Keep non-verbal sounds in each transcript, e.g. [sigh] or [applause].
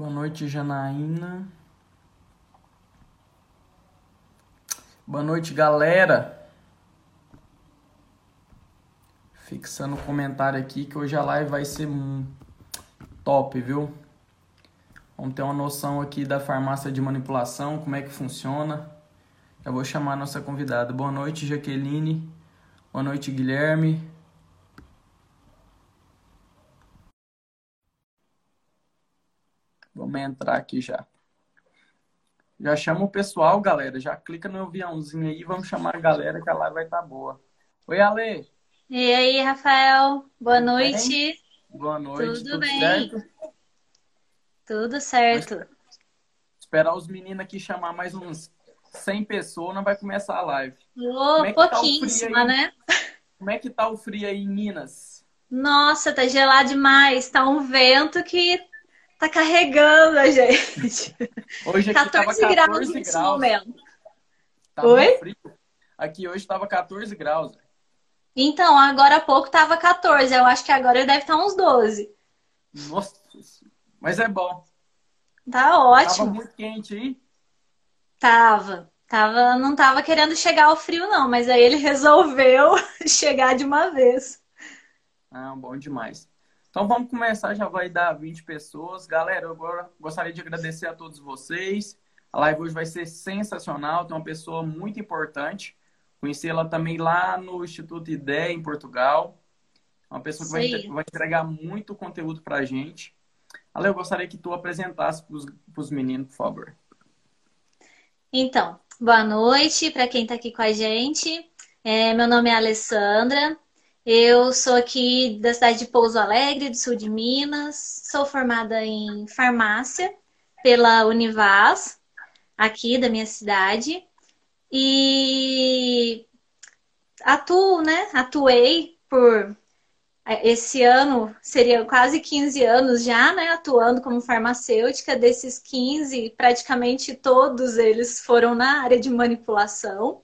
Boa noite, Janaína. Boa noite, galera. Fixando o comentário aqui que hoje a live vai ser top, viu? Vamos ter uma noção aqui da farmácia de manipulação, como é que funciona. Eu vou chamar a nossa convidada. Boa noite, Jaqueline. Boa noite, Guilherme. Vamos entrar aqui já. Já chama o pessoal, galera. Já clica no aviãozinho aí. Vamos chamar a galera que a live vai estar tá boa. Oi, Ale. E aí, Rafael? Boa Tudo noite. Bem? Boa noite. Tudo, tudo bem? Certo? Tudo certo. esperar os meninos aqui chamar mais uns 100 pessoas, não vai começar a live. Oh, é pouquíssima, tá né? Como é que tá o frio aí em Minas? Nossa, tá gelado demais. Tá um vento que tá carregando a gente. Hoje aqui 14, 14 graus, graus nesse momento. Tá Oi? Frio. Aqui hoje tava 14 graus. Então, agora há pouco tava 14. Eu acho que agora deve estar uns 12. Nossa, mas é bom. Tá ótimo. Tava muito quente aí? Tava. Tava, não tava querendo chegar ao frio, não, mas aí ele [laughs] resolveu [laughs] chegar de uma vez. Ah, bom demais. Então vamos começar, já vai dar 20 pessoas. Galera, eu agora gostaria de agradecer a todos vocês. A live hoje vai ser sensacional, tem uma pessoa muito importante. Conheci ela também lá no Instituto IDEA, em Portugal. Uma pessoa que vai, vai, entregar muito conteúdo para a gente. Ale, eu gostaria que tu apresentasse para os meninos, por favor. Então, boa noite para quem está aqui com a gente. É, meu nome é Alessandra. Eu sou aqui da cidade de Pouso Alegre, do sul de Minas. Sou formada em farmácia pela Univaz, aqui da minha cidade. E atuo, né? Atuei por esse ano seria quase 15 anos já, né, atuando como farmacêutica. Desses 15, praticamente todos eles foram na área de manipulação.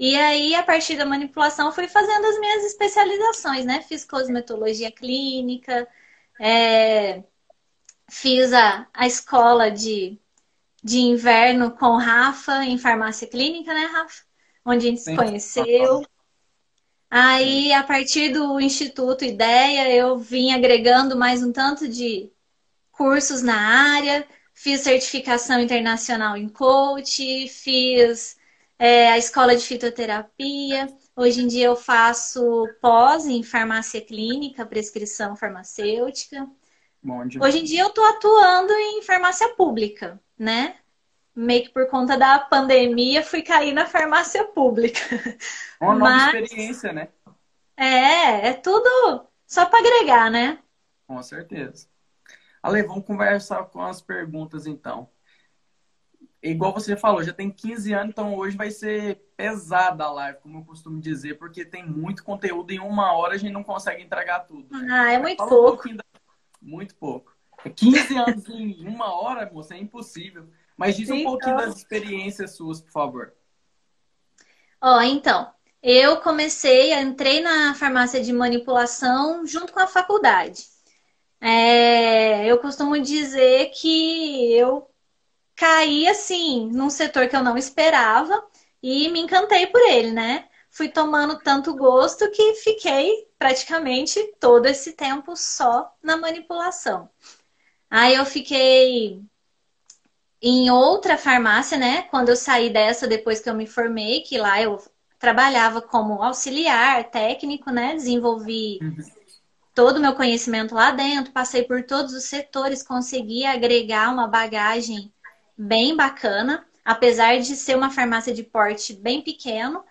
E aí, a partir da manipulação, fui fazendo as minhas especializações, né? Fiz cosmetologia clínica, é, fiz a, a escola de de inverno com Rafa em farmácia clínica, né, Rafa? Onde a gente Sim. se conheceu. Aí, a partir do Instituto Ideia, eu vim agregando mais um tanto de cursos na área, fiz certificação internacional em coach, fiz é, a escola de fitoterapia. Hoje em dia eu faço pós em farmácia clínica, prescrição farmacêutica. Hoje em dia eu estou atuando em farmácia pública né? Meio que por conta da pandemia, fui cair na farmácia pública. Uma nova Mas... experiência, né? É, é tudo só para agregar, né? Com certeza. Ale, vamos conversar com as perguntas então. Igual você falou, já tem 15 anos, então hoje vai ser pesada a live, como eu costumo dizer, porque tem muito conteúdo em uma hora a gente não consegue entregar tudo. Ah, é muito pouco. Um da... Muito pouco. 15 anos em uma hora, moça, é impossível. Mas diz um então... pouquinho das experiências suas, por favor. Ó, oh, então, eu comecei, entrei na farmácia de manipulação junto com a faculdade. É, eu costumo dizer que eu caí assim num setor que eu não esperava e me encantei por ele, né? Fui tomando tanto gosto que fiquei praticamente todo esse tempo só na manipulação. Aí eu fiquei em outra farmácia, né? Quando eu saí dessa, depois que eu me formei, que lá eu trabalhava como auxiliar técnico, né? Desenvolvi uhum. todo o meu conhecimento lá dentro, passei por todos os setores, consegui agregar uma bagagem bem bacana, apesar de ser uma farmácia de porte bem pequeno,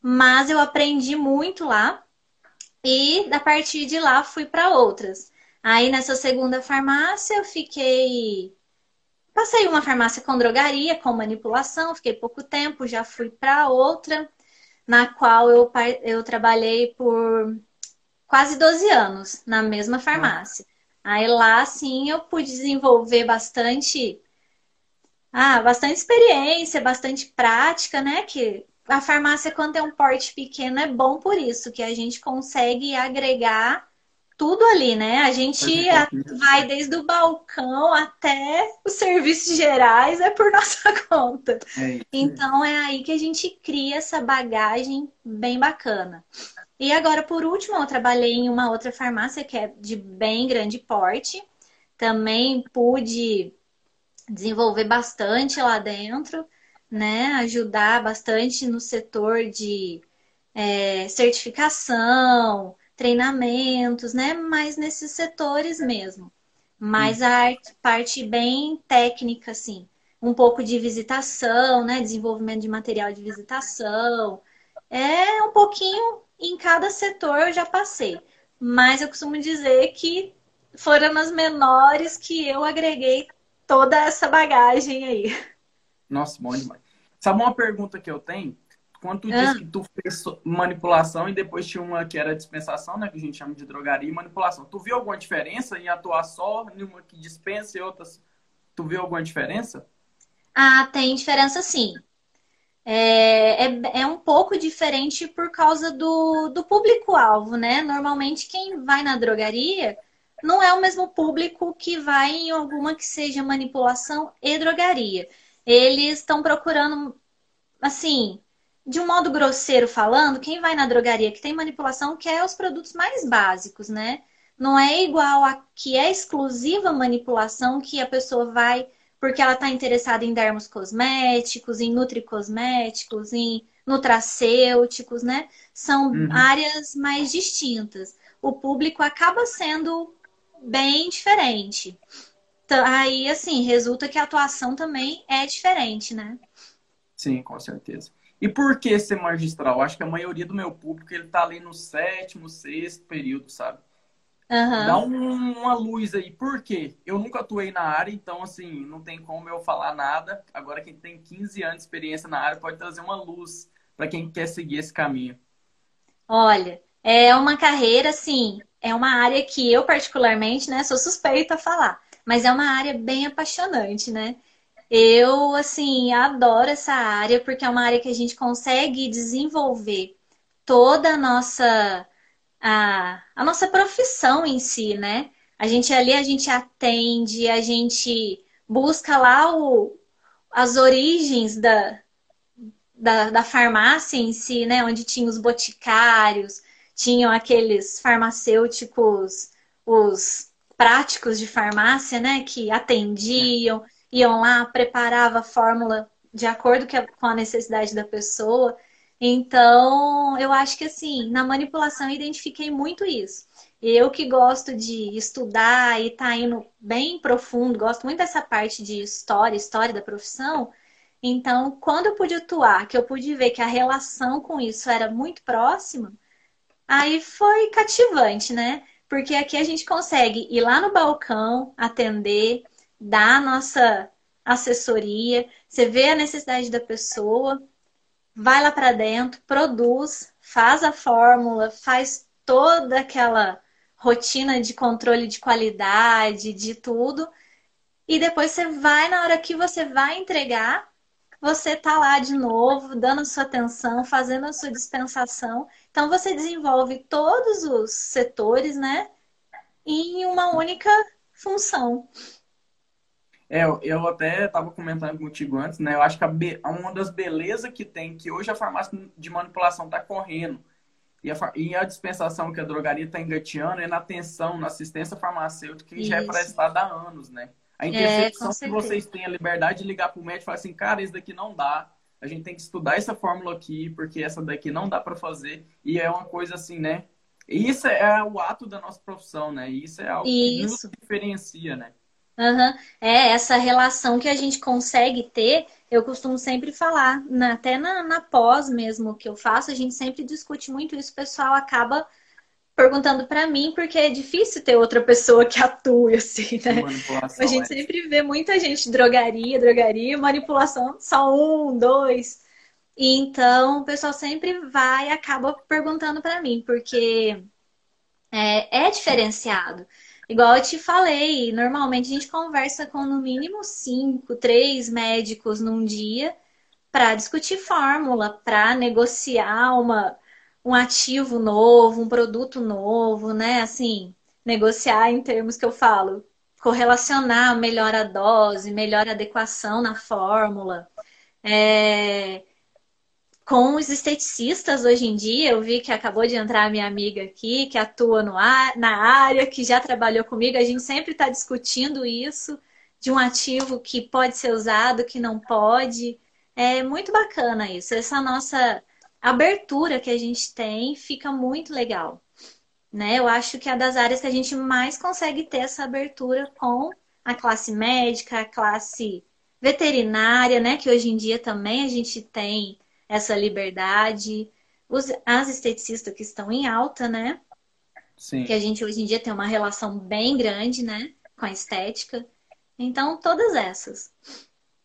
mas eu aprendi muito lá e a partir de lá fui para outras. Aí nessa segunda farmácia eu fiquei. Passei uma farmácia com drogaria, com manipulação, fiquei pouco tempo, já fui para outra, na qual eu, eu trabalhei por quase 12 anos na mesma farmácia. Aí lá sim eu pude desenvolver bastante ah, bastante experiência, bastante prática, né? Que a farmácia, quando tem um porte pequeno, é bom por isso, que a gente consegue agregar tudo ali, né? A gente vai desde o balcão até os serviços gerais, é por [laughs] nossa conta. É então é aí que a gente cria essa bagagem bem bacana. E agora, por último, eu trabalhei em uma outra farmácia que é de bem grande porte. Também pude desenvolver bastante lá dentro, né? Ajudar bastante no setor de é, certificação, treinamentos, né? Mais nesses setores mesmo. Mas a arte, parte bem técnica, assim. Um pouco de visitação, né? Desenvolvimento de material de visitação. É um pouquinho em cada setor eu já passei. Mas eu costumo dizer que foram as menores que eu agreguei toda essa bagagem aí. Nossa, bom demais. Sabe uma pergunta que eu tenho? Quando tu ah. disse que tu fez manipulação e depois tinha uma que era dispensação, né? Que a gente chama de drogaria e manipulação. Tu viu alguma diferença em atuar só em uma que dispensa e outras? Tu viu alguma diferença? Ah, tem diferença sim. É, é, é um pouco diferente por causa do, do público-alvo, né? Normalmente quem vai na drogaria não é o mesmo público que vai em alguma que seja manipulação e drogaria. Eles estão procurando, assim, de um modo grosseiro falando, quem vai na drogaria que tem manipulação quer os produtos mais básicos, né? Não é igual a que é exclusiva manipulação que a pessoa vai porque ela está interessada em dermos cosméticos, em nutricosméticos, em nutracêuticos, né? São uhum. áreas mais distintas. O público acaba sendo bem diferente. Então, aí, assim, resulta que a atuação também é diferente, né? Sim, com certeza. E por que ser magistral? Acho que a maioria do meu público ele tá ali no sétimo, sexto período, sabe? Uhum. Dá um, uma luz aí. Por quê? Eu nunca atuei na área, então, assim, não tem como eu falar nada. Agora, quem tem 15 anos de experiência na área pode trazer uma luz para quem quer seguir esse caminho. Olha, é uma carreira, assim, é uma área que eu, particularmente, né, sou suspeita a falar, mas é uma área bem apaixonante, né? Eu, assim, adoro essa área porque é uma área que a gente consegue desenvolver toda a nossa a, a nossa profissão em si, né? A gente ali a gente atende, a gente busca lá o, as origens da, da, da farmácia em si, né? Onde tinha os boticários, tinham aqueles farmacêuticos, os práticos de farmácia, né? Que atendiam iam lá, preparava a fórmula de acordo com a necessidade da pessoa. Então, eu acho que assim, na manipulação eu identifiquei muito isso. Eu que gosto de estudar e tá indo bem profundo, gosto muito dessa parte de história, história da profissão. Então, quando eu pude atuar, que eu pude ver que a relação com isso era muito próxima, aí foi cativante, né? Porque aqui a gente consegue ir lá no balcão, atender, dá a nossa assessoria, você vê a necessidade da pessoa, vai lá para dentro, produz, faz a fórmula, faz toda aquela rotina de controle de qualidade, de tudo, e depois você vai na hora que você vai entregar, você tá lá de novo, dando sua atenção, fazendo a sua dispensação. Então você desenvolve todos os setores, né, em uma única função. É, eu até estava comentando contigo antes, né? Eu acho que be... uma das belezas que tem, que hoje a farmácia de manipulação está correndo, e a, e a, dispensação que a drogaria está engateando é na atenção, na assistência farmacêutica, que Isso. já é prestada há anos, né? A é, intercepção é, que vocês têm a liberdade de ligar para o médico e falar assim, cara, isso daqui não dá. A gente tem que estudar essa fórmula aqui, porque essa daqui não dá para fazer. E é uma coisa assim, né? Isso é o ato da nossa profissão, né? Isso é algo isso. que nos diferencia, né? Uhum. É, essa relação que a gente consegue ter, eu costumo sempre falar, na, até na, na pós mesmo que eu faço, a gente sempre discute muito isso, o pessoal acaba perguntando para mim, porque é difícil ter outra pessoa que atue assim, né? A gente é. sempre vê muita gente drogaria, drogaria, manipulação, só um, dois. E então o pessoal sempre vai e acaba perguntando para mim, porque é, é diferenciado. Igual eu te falei, normalmente a gente conversa com no mínimo cinco, três médicos num dia para discutir fórmula, para negociar uma, um ativo novo, um produto novo, né? Assim, negociar em termos que eu falo, correlacionar melhor a dose, melhor adequação na fórmula. É, com os esteticistas hoje em dia, eu vi que acabou de entrar a minha amiga aqui, que atua no ar, na área, que já trabalhou comigo, a gente sempre está discutindo isso, de um ativo que pode ser usado, que não pode. É muito bacana isso. Essa nossa abertura que a gente tem fica muito legal. Né? Eu acho que é das áreas que a gente mais consegue ter essa abertura com a classe médica, a classe veterinária, né? Que hoje em dia também a gente tem essa liberdade. Os, as esteticistas que estão em alta, né? Sim. Que a gente hoje em dia tem uma relação bem grande, né? Com a estética. Então, todas essas.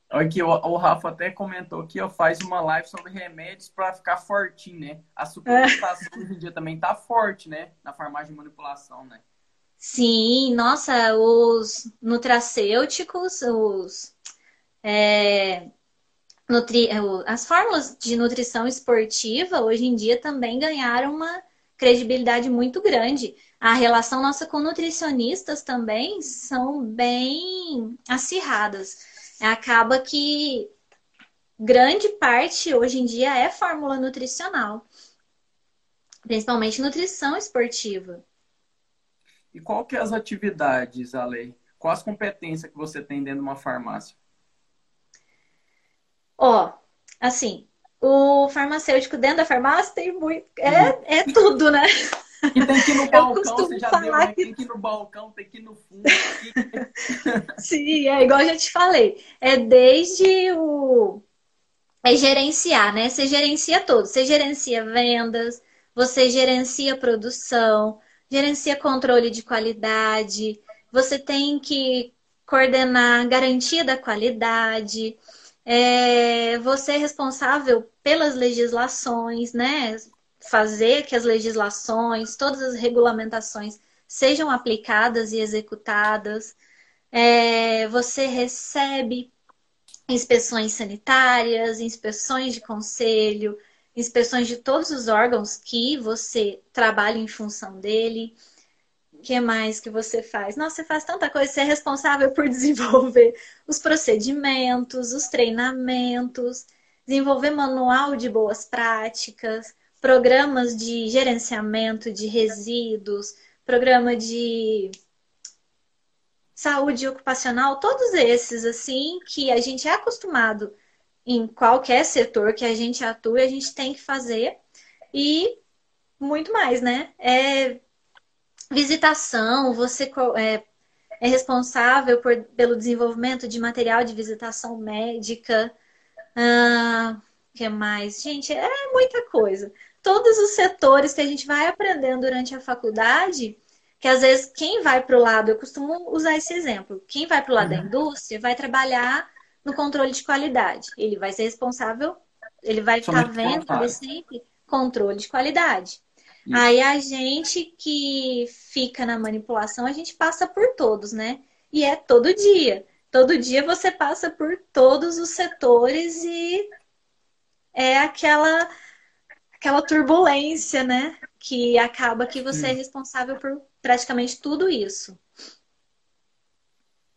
Aqui, o, o Rafa até comentou aqui, ó, faz uma live sobre remédios para ficar fortinho, né? A suplementação é. hoje em dia também tá forte, né? Na farmácia de manipulação, né? Sim, nossa, os nutracêuticos, os é, nutri... É, as fórmulas de nutrição esportiva hoje em dia também ganharam uma credibilidade muito grande. A relação nossa com nutricionistas também são bem acirradas. Acaba que grande parte hoje em dia é fórmula nutricional, principalmente nutrição esportiva. E qual que é as atividades, Ale? Quais as competências que você tem dentro de uma farmácia? Ó, assim, o farmacêutico dentro da farmácia tem muito. É, é tudo, né? E tem que ir no balcão, você já deu, né? Que... Tem que ir no balcão, tem que ir no fundo. Sim, é igual eu já te falei. É desde o. É gerenciar, né? Você gerencia tudo. Você gerencia vendas, você gerencia produção, gerencia controle de qualidade, você tem que coordenar garantia da qualidade é, você é responsável pelas legislações, né? Fazer que as legislações, todas as regulamentações sejam aplicadas e executadas. É, você recebe inspeções sanitárias, inspeções de conselho, inspeções de todos os órgãos que você trabalha em função dele que mais que você faz? Nossa, você faz tanta coisa, você é responsável por [laughs] desenvolver os procedimentos, os treinamentos, desenvolver manual de boas práticas, programas de gerenciamento de resíduos, programa de saúde ocupacional, todos esses assim que a gente é acostumado em qualquer setor que a gente atua, a gente tem que fazer e muito mais, né? É visitação, você é, é responsável por, pelo desenvolvimento de material de visitação médica. Ah, que mais? Gente, é muita coisa. Todos os setores que a gente vai aprendendo durante a faculdade, que às vezes quem vai para o lado, eu costumo usar esse exemplo, quem vai para o lado uhum. da indústria vai trabalhar no controle de qualidade. Ele vai ser responsável, ele vai estar tá vendo sempre controle de qualidade. Isso. Aí a gente que fica na manipulação, a gente passa por todos, né? E é todo dia. Todo dia você passa por todos os setores e é aquela aquela turbulência, né? Que acaba que você é responsável por praticamente tudo isso.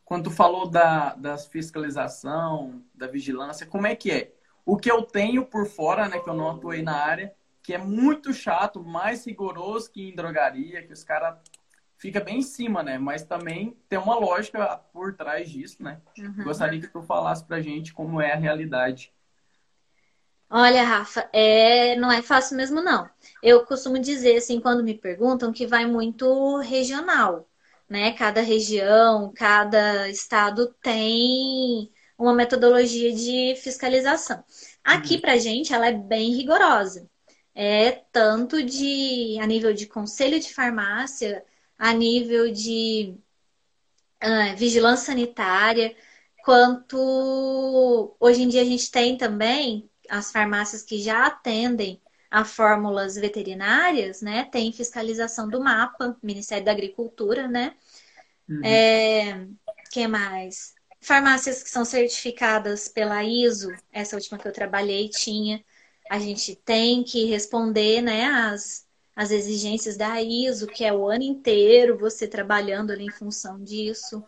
Quando tu falou da, da fiscalização, da vigilância, como é que é? O que eu tenho por fora, né, que eu não atuei na área, que é muito chato, mais rigoroso que em drogaria, que os caras fica bem em cima, né? Mas também tem uma lógica por trás disso, né? Uhum. Gostaria que tu falasse pra gente como é a realidade. Olha, Rafa, é... não é fácil mesmo, não. Eu costumo dizer, assim, quando me perguntam, que vai muito regional, né? Cada região, cada estado tem uma metodologia de fiscalização. Aqui, uhum. pra gente, ela é bem rigorosa é tanto de a nível de conselho de farmácia, a nível de uh, vigilância sanitária, quanto hoje em dia a gente tem também as farmácias que já atendem a fórmulas veterinárias, né? Tem fiscalização do mapa, Ministério da Agricultura, né? Uhum. É, que mais? Farmácias que são certificadas pela ISO, essa última que eu trabalhei tinha a gente tem que responder né, as, as exigências da ISO, que é o ano inteiro você trabalhando ali em função disso.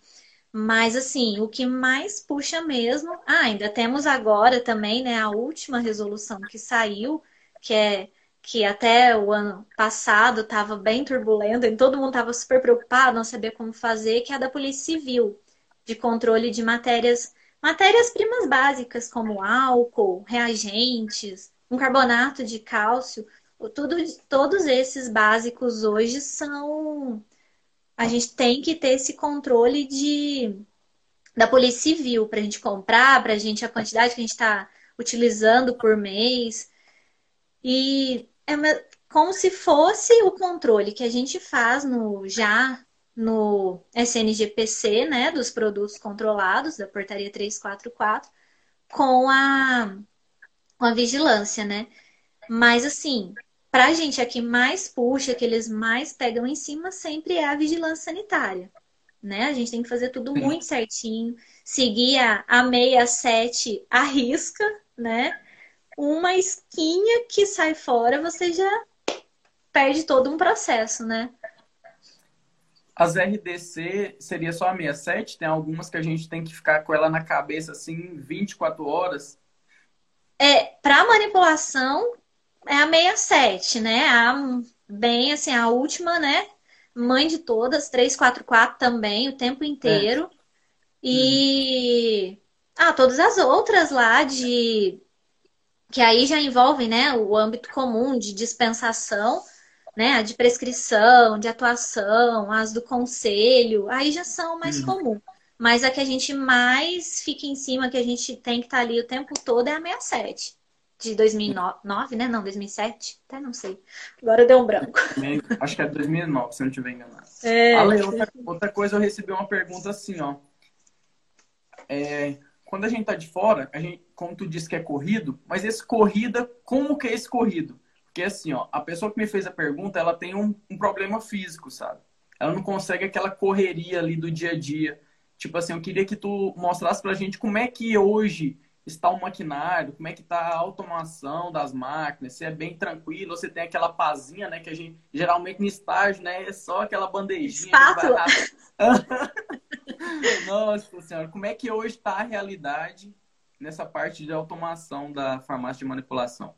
Mas assim, o que mais puxa mesmo, ah, ainda temos agora também, né, a última resolução que saiu, que é que até o ano passado estava bem turbulento e todo mundo estava super preocupado, não sabia como fazer, que é a da Polícia Civil, de controle de matérias, matérias-primas básicas como álcool, reagentes, um carbonato de cálcio, tudo, todos esses básicos hoje são a gente tem que ter esse controle de da Polícia Civil para a gente comprar, para a gente a quantidade que a gente está utilizando por mês. E é como se fosse o controle que a gente faz no já no SNGPC, né, dos produtos controlados da portaria 344, com a com a vigilância, né? Mas assim, para a gente, a que mais puxa, que eles mais pegam em cima, sempre é a vigilância sanitária. Né? A gente tem que fazer tudo Sim. muito certinho, seguir a, a 67 à risca, né? Uma esquinha que sai fora, você já perde todo um processo, né? As RDC seria só a 67? Tem algumas que a gente tem que ficar com ela na cabeça assim 24 horas? É, para manipulação, é a 67, né? A, bem assim, a última, né? Mãe de todas, 344 também, o tempo inteiro. É. E. Uhum. Ah, todas as outras lá de. Que aí já envolvem, né? O âmbito comum de dispensação, né? A de prescrição, de atuação, as do conselho, aí já são mais uhum. comum. Mas a que a gente mais fica em cima, que a gente tem que estar tá ali o tempo todo, é a 67 de 2009, né? Não, 2007? Até não sei. Agora deu um branco. Acho que é 2009, se eu não estiver enganado. É, Ale, outra, outra, coisa, eu recebi uma pergunta assim, ó. É, quando a gente tá de fora, a gente, como tu disse que é corrido, mas esse corrida, como que é esse corrido? Porque assim, ó, a pessoa que me fez a pergunta, ela tem um, um problema físico, sabe? Ela não consegue aquela correria ali do dia a dia. Tipo assim, eu queria que tu mostrasse pra gente como é que hoje está o maquinário, como é que está a automação das máquinas, se é bem tranquilo, você tem aquela pazinha, né, que a gente geralmente no estágio, né, é só aquela bandejinha. Espátula. [laughs] Nossa senhora, como é que hoje está a realidade nessa parte de automação da farmácia de manipulação?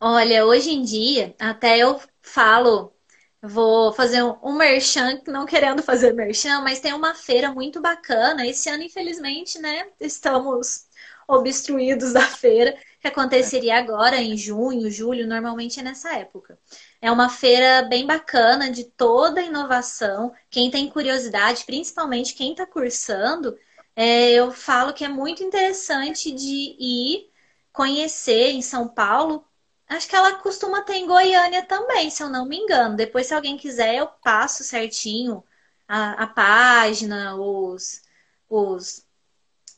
Olha, hoje em dia, até eu falo, vou fazer um merchan, não querendo fazer merchan, mas tem uma feira muito bacana. Esse ano, infelizmente, né, estamos obstruídos da feira, que aconteceria agora em junho, julho, normalmente é nessa época. É uma feira bem bacana de toda a inovação. Quem tem curiosidade, principalmente quem está cursando, é, eu falo que é muito interessante de ir conhecer em São Paulo. Acho que ela costuma ter em Goiânia também, se eu não me engano. Depois, se alguém quiser, eu passo certinho a, a página, os, os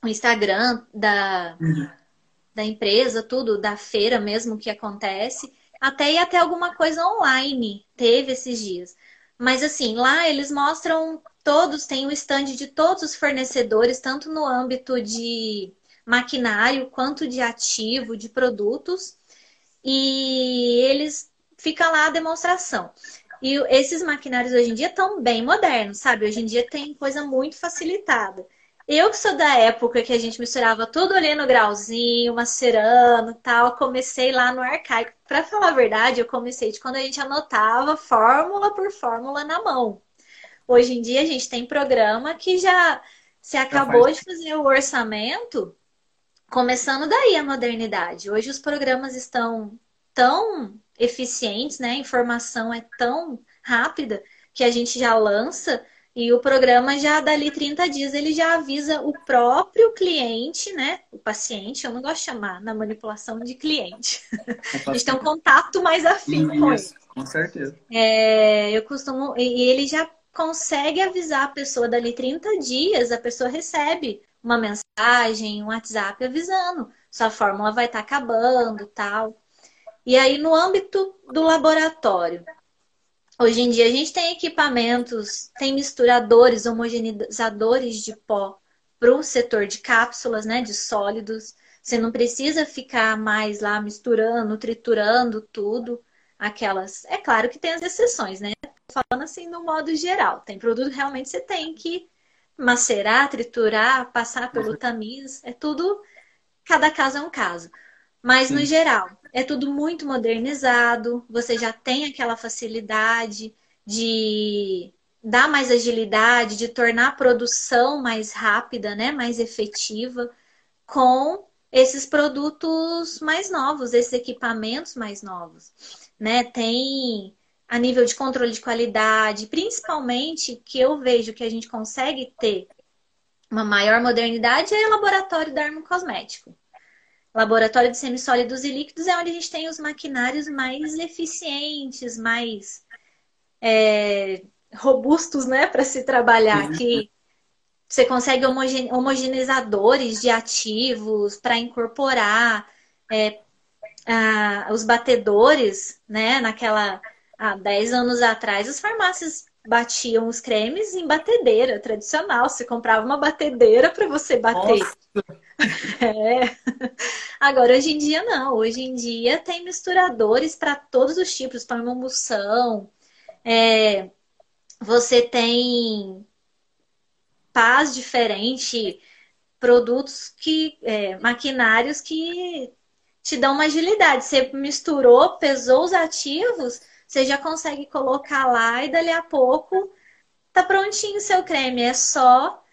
o Instagram da, uhum. da empresa, tudo, da feira mesmo que acontece, até e até alguma coisa online teve esses dias. Mas assim, lá eles mostram todos, tem o stand de todos os fornecedores, tanto no âmbito de maquinário quanto de ativo, de produtos, e eles fica lá a demonstração. E esses maquinários hoje em dia estão bem modernos, sabe? Hoje em dia tem coisa muito facilitada. Eu que sou da época que a gente misturava tudo ali no grauzinho, macerando tal, comecei lá no arcaico. Para falar a verdade, eu comecei de quando a gente anotava fórmula por fórmula na mão. Hoje em dia a gente tem programa que já se acabou de fazer o orçamento, começando daí a modernidade. Hoje os programas estão tão eficientes, né? A informação é tão rápida que a gente já lança e o programa já dali 30 dias ele já avisa o próprio cliente, né? O paciente, eu não gosto de chamar na manipulação de cliente. [laughs] A gente tem um contato mais afim com ele. Com certeza. É, eu costumo. E ele já consegue avisar a pessoa dali 30 dias, a pessoa recebe uma mensagem, um WhatsApp avisando. Sua fórmula vai estar tá acabando, tal. E aí, no âmbito do laboratório, Hoje em dia a gente tem equipamentos, tem misturadores, homogeneizadores de pó para o setor de cápsulas, né, de sólidos. Você não precisa ficar mais lá misturando, triturando tudo. aquelas. É claro que tem as exceções, né? Falando assim no modo geral. Tem produto que realmente você tem que macerar, triturar, passar pelo uhum. tamiz. É tudo. Cada caso é um caso. Mas Sim. no geral, é tudo muito modernizado, você já tem aquela facilidade de dar mais agilidade, de tornar a produção mais rápida, né, mais efetiva, com esses produtos mais novos, esses equipamentos mais novos, né? Tem a nível de controle de qualidade, principalmente que eu vejo que a gente consegue ter uma maior modernidade é o laboratório da Cosmético. Laboratório de semissólidos e líquidos é onde a gente tem os maquinários mais eficientes, mais é, robustos, né, para se trabalhar. Que você consegue homogeneizadores de ativos para incorporar é, a, os batedores, né? Naquela há 10 anos atrás, as farmácias batiam os cremes em batedeira tradicional. Você comprava uma batedeira para você bater. [laughs] É. Agora, hoje em dia, não. Hoje em dia tem misturadores para todos os tipos, para emulsão. É, você tem paz diferente, produtos que. É, maquinários que te dão uma agilidade. Você misturou, pesou os ativos, você já consegue colocar lá e dali a pouco tá prontinho o seu creme. É só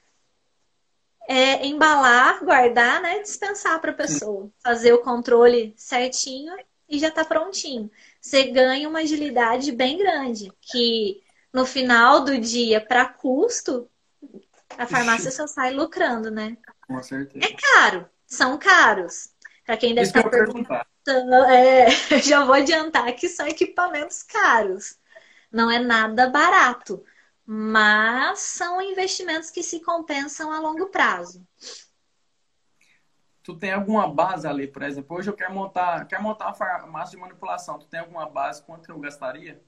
é, embalar, guardar, né? Dispensar para a pessoa. Fazer o controle certinho e já tá prontinho. Você ganha uma agilidade bem grande, que no final do dia, para custo, a farmácia só sai lucrando, né? Com certeza. É caro, são caros. Para quem deve estar perguntando, [laughs] é, já vou adiantar que são equipamentos caros. Não é nada barato mas são investimentos que se compensam a longo prazo. Tu tem alguma base ali, por exemplo, hoje eu quero montar, quero montar uma farmácia de manipulação. Tu tem alguma base quanto eu gastaria?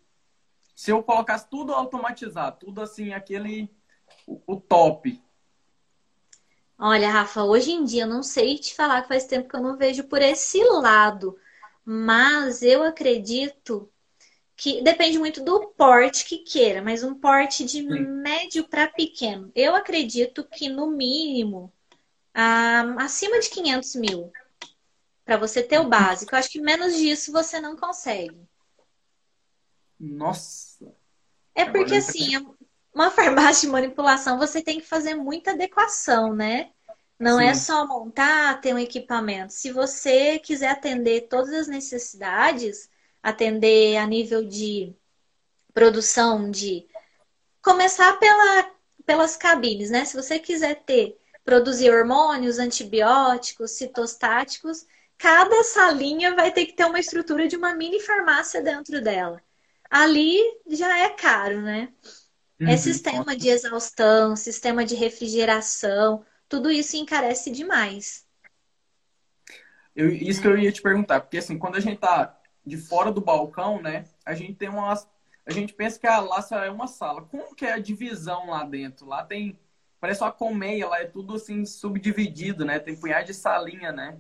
Se eu colocasse tudo automatizado, tudo assim, aquele o, o top. Olha, Rafa, hoje em dia eu não sei te falar que faz tempo que eu não vejo por esse lado, mas eu acredito que depende muito do porte que queira, mas um porte de Sim. médio para pequeno. Eu acredito que no mínimo acima de 500 mil para você ter o básico. Eu acho que menos disso você não consegue. Nossa. É porque assim, é uma [laughs] farmácia de manipulação você tem que fazer muita adequação, né? Não é Sim. é só montar, ter um equipamento. Se você quiser atender todas as necessidades, atender a nível de produção de começar pela, pelas cabines, né? Se você quiser ter produzir hormônios, antibióticos, citostáticos, cada salinha vai ter que ter uma estrutura de uma mini farmácia dentro dela. Ali já é caro, né? Uhum, é sistema de exaustão, sistema de refrigeração, tudo isso encarece demais. Eu, isso que eu ia te perguntar, porque assim, quando a gente tá de fora do balcão, né? A gente tem uma. A gente pensa que a laça é uma sala. Como que é a divisão lá dentro? Lá tem. Parece uma colmeia, lá é tudo assim subdividido, né? Tem punhado de salinha, né?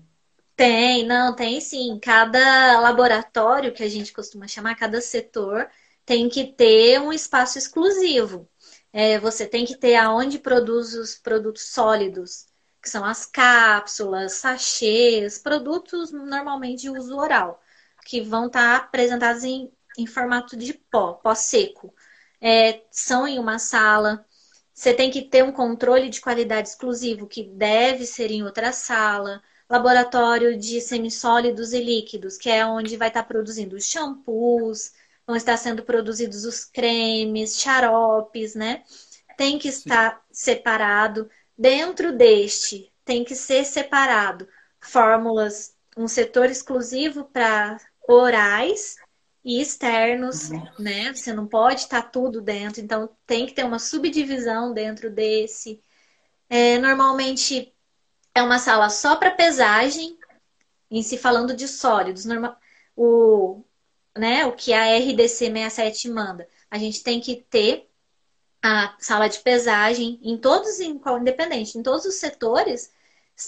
Tem, não, tem sim. Cada laboratório que a gente costuma chamar, cada setor, tem que ter um espaço exclusivo. É, você tem que ter aonde produz os produtos sólidos, que são as cápsulas, sachês, produtos normalmente de uso oral que vão estar tá apresentados em, em formato de pó, pó seco. É, são em uma sala. Você tem que ter um controle de qualidade exclusivo, que deve ser em outra sala. Laboratório de semissólidos e líquidos, que é onde vai estar tá produzindo os shampoos, vão estar sendo produzidos os cremes, xaropes, né? Tem que estar Sim. separado. Dentro deste, tem que ser separado fórmulas, um setor exclusivo para orais e externos, uhum. né? Você não pode estar tudo dentro, então tem que ter uma subdivisão dentro desse. É, normalmente é uma sala só para pesagem, em se falando de sólidos. Normal, o, né, o que a RDC 67 manda. A gente tem que ter a sala de pesagem em todos, independente, em todos os setores,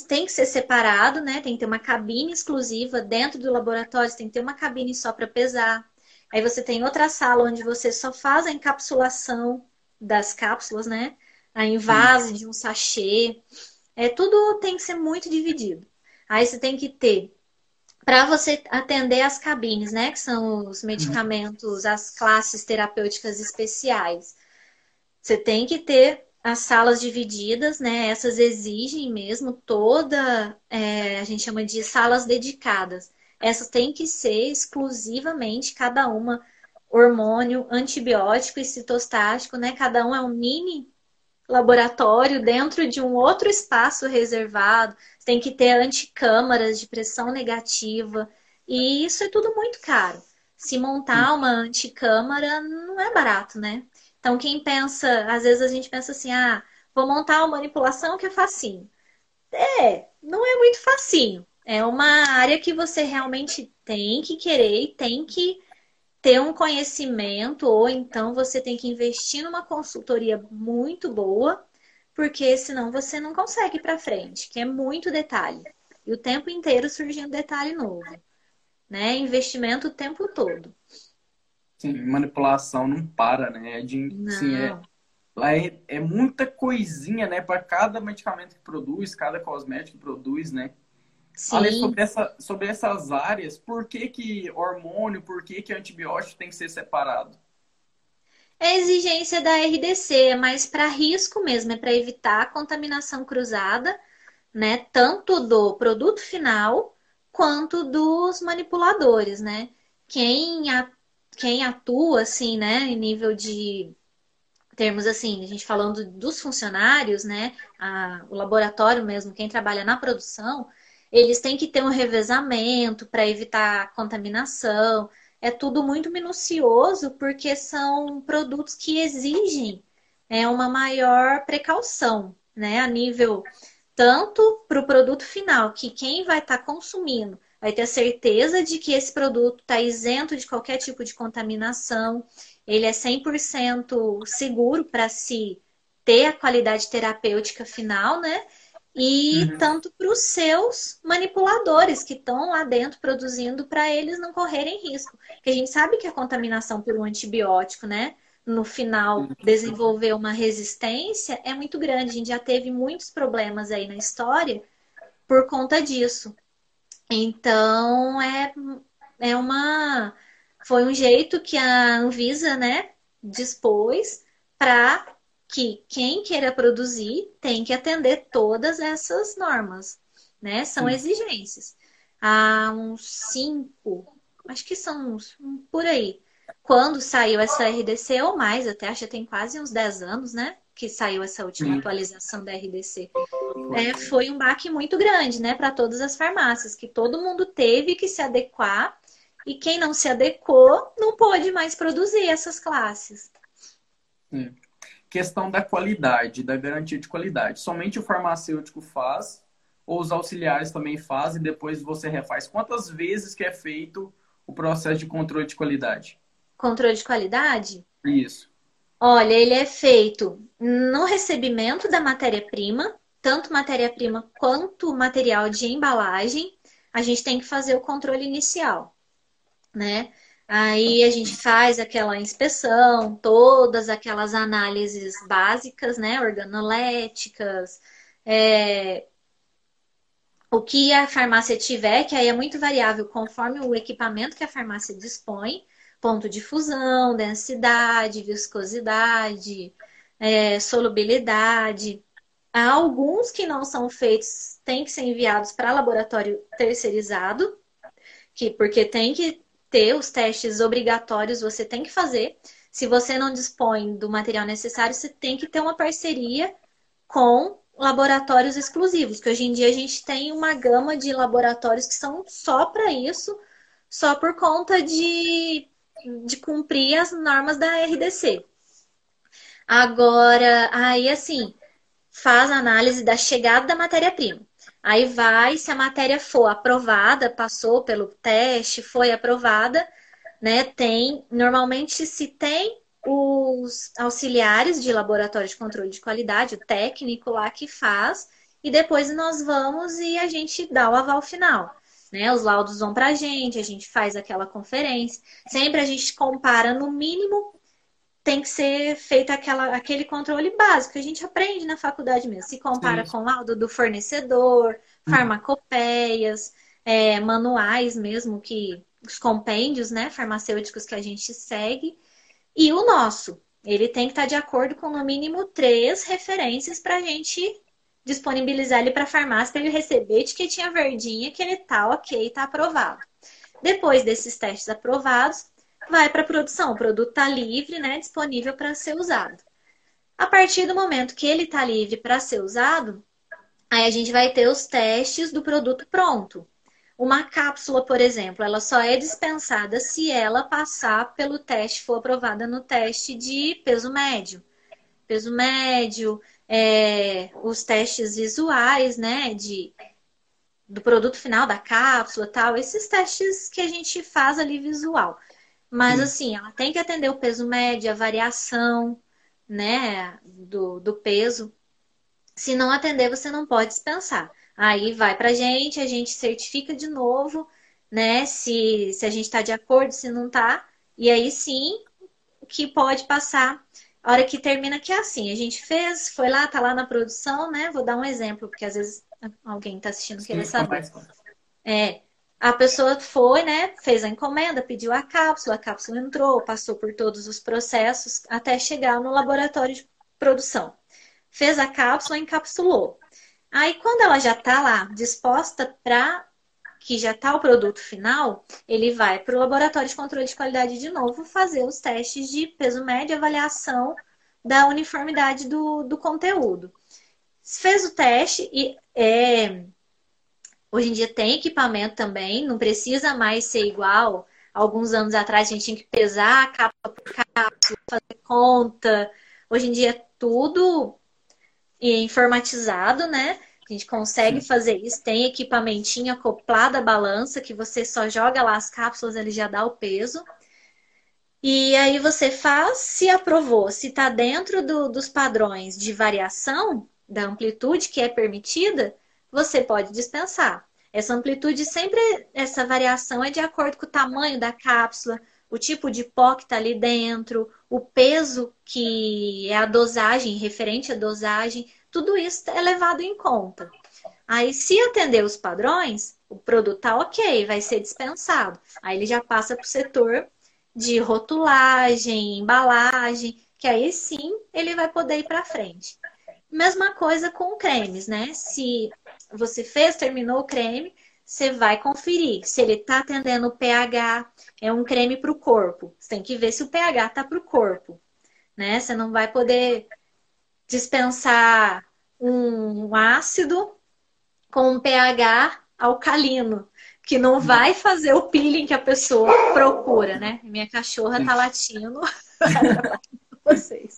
tem que ser separado, né? Tem que ter uma cabine exclusiva dentro do laboratório, tem que ter uma cabine só para pesar. Aí você tem outra sala onde você só faz a encapsulação das cápsulas, né? A invase de um sachê. É, tudo tem que ser muito dividido. Aí você tem que ter para você atender as cabines, né? Que são os medicamentos, as classes terapêuticas especiais. Você tem que ter as salas divididas, né? Essas exigem mesmo toda, é, a gente chama de salas dedicadas. Essas têm que ser exclusivamente cada uma hormônio, antibiótico e citostático, né? Cada um é um mini laboratório dentro de um outro espaço reservado. Tem que ter anticâmaras de pressão negativa. E isso é tudo muito caro. Se montar uma anticâmara não é barato, né? Então, quem pensa, às vezes a gente pensa assim, ah, vou montar uma manipulação que é facinho. É, não é muito facinho. É uma área que você realmente tem que querer e tem que ter um conhecimento, ou então você tem que investir numa consultoria muito boa, porque senão você não consegue ir para frente, que é muito detalhe. E o tempo inteiro surgindo detalhe novo. Né? Investimento o tempo todo. Sim, manipulação não para, né? É de, não. Sim, é, lá é, é muita coisinha, né? Para cada medicamento que produz, cada cosmético que produz, né? Sim. Além sobre, essa, sobre essas áreas, por que, que hormônio, por que, que antibiótico tem que ser separado? É exigência da RDC, é mais para risco mesmo, é para evitar a contaminação cruzada, né? Tanto do produto final quanto dos manipuladores, né? Quem, a, quem atua, assim, né, em nível de termos assim, a gente falando dos funcionários, né? A, o laboratório mesmo, quem trabalha na produção, eles têm que ter um revezamento para evitar contaminação. É tudo muito minucioso porque são produtos que exigem é, uma maior precaução, né? A nível tanto para o produto final, que quem vai estar tá consumindo vai ter a certeza de que esse produto está isento de qualquer tipo de contaminação, ele é 100% seguro para se ter a qualidade terapêutica final, né? e uhum. tanto para os seus manipuladores que estão lá dentro produzindo para eles não correrem risco. Porque a gente sabe que a contaminação por um antibiótico, né, no final uhum. desenvolver uma resistência é muito grande. A gente já teve muitos problemas aí na história por conta disso. Então é, é uma foi um jeito que a Anvisa, né, dispôs para que quem queira produzir tem que atender todas essas normas, né? São exigências. Há uns cinco, acho que são uns, por aí. Quando saiu essa RDC ou mais, até acho que tem quase uns 10 anos, né? Que saiu essa última atualização da RDC. É, foi um baque muito grande, né, para todas as farmácias, que todo mundo teve que se adequar e quem não se adequou não pôde mais produzir essas classes. Questão da qualidade, da garantia de qualidade. Somente o farmacêutico faz, ou os auxiliares também fazem, e depois você refaz. Quantas vezes que é feito o processo de controle de qualidade? Controle de qualidade? Isso. Olha, ele é feito no recebimento da matéria-prima, tanto matéria-prima quanto material de embalagem. A gente tem que fazer o controle inicial, né? Aí a gente faz aquela inspeção, todas aquelas análises básicas, né, organoléticas, é, o que a farmácia tiver, que aí é muito variável conforme o equipamento que a farmácia dispõe, ponto de fusão, densidade, viscosidade, é, solubilidade. Há alguns que não são feitos, têm que ser enviados para laboratório terceirizado, que, porque tem que ter os testes obrigatórios, você tem que fazer. Se você não dispõe do material necessário, você tem que ter uma parceria com laboratórios exclusivos, que hoje em dia a gente tem uma gama de laboratórios que são só para isso, só por conta de, de cumprir as normas da RDC. Agora, aí assim, faz análise da chegada da matéria-prima. Aí vai, se a matéria for aprovada, passou pelo teste, foi aprovada, né? Tem, normalmente se tem os auxiliares de laboratório de controle de qualidade, o técnico lá que faz, e depois nós vamos e a gente dá o aval final. Né? Os laudos vão para a gente, a gente faz aquela conferência. Sempre a gente compara, no mínimo, tem que ser feito aquela, aquele controle básico que a gente aprende na faculdade mesmo. Se compara Sim. com o laudo do fornecedor, hum. farmacopeias, é, manuais mesmo, que os compêndios né, farmacêuticos que a gente segue. E o nosso, ele tem que estar de acordo com no mínimo três referências para a gente disponibilizar ele para a farmácia para ele receber etiquetinha verdinha que ele tá ok, tá aprovado. Depois desses testes aprovados, vai para a produção. O produto está livre, né, disponível para ser usado. A partir do momento que ele está livre para ser usado, aí a gente vai ter os testes do produto pronto. Uma cápsula, por exemplo, ela só é dispensada se ela passar pelo teste, for aprovada no teste de peso médio. Peso médio, é, os testes visuais, né, de, do produto final da cápsula tal, esses testes que a gente faz ali visual. Mas, Sim. assim, ela tem que atender o peso médio, a variação, né, do, do peso. Se não atender, você não pode dispensar. Aí vai para a gente, a gente certifica de novo, né? Se, se a gente está de acordo, se não está. E aí sim que pode passar. A hora que termina que é assim, a gente fez, foi lá, tá lá na produção, né? Vou dar um exemplo, porque às vezes alguém está assistindo sim, querer saber. É, a pessoa foi, né? Fez a encomenda, pediu a cápsula, a cápsula entrou, passou por todos os processos até chegar no laboratório de produção. Fez a cápsula, encapsulou. Aí, quando ela já está lá disposta para que já está o produto final, ele vai para o laboratório de controle de qualidade de novo fazer os testes de peso médio e avaliação da uniformidade do, do conteúdo. Fez o teste e é, hoje em dia tem equipamento também, não precisa mais ser igual. Alguns anos atrás a gente tinha que pesar a cápsula por cápsula, fazer conta. Hoje em dia é tudo informatizado, né? A gente consegue Sim. fazer isso. Tem equipamentinho acoplado à balança que você só joga lá as cápsulas, ele já dá o peso. E aí você faz, se aprovou, se está dentro do, dos padrões de variação da amplitude que é permitida, você pode dispensar. Essa amplitude sempre, essa variação é de acordo com o tamanho da cápsula, o tipo de pó que está ali dentro, o peso que é a dosagem, referente à dosagem, tudo isso é levado em conta. Aí, se atender os padrões, o produto tá ok, vai ser dispensado. Aí ele já passa para o setor de rotulagem, embalagem, que aí sim ele vai poder ir para frente. Mesma coisa com cremes, né? Se você fez, terminou o creme, você vai conferir se ele está atendendo o pH. É um creme para o corpo. Você tem que ver se o pH está para o corpo. Né? Você não vai poder dispensar um ácido com um pH alcalino, que não vai fazer o peeling que a pessoa procura, né? Minha cachorra tá latindo. [laughs] vocês.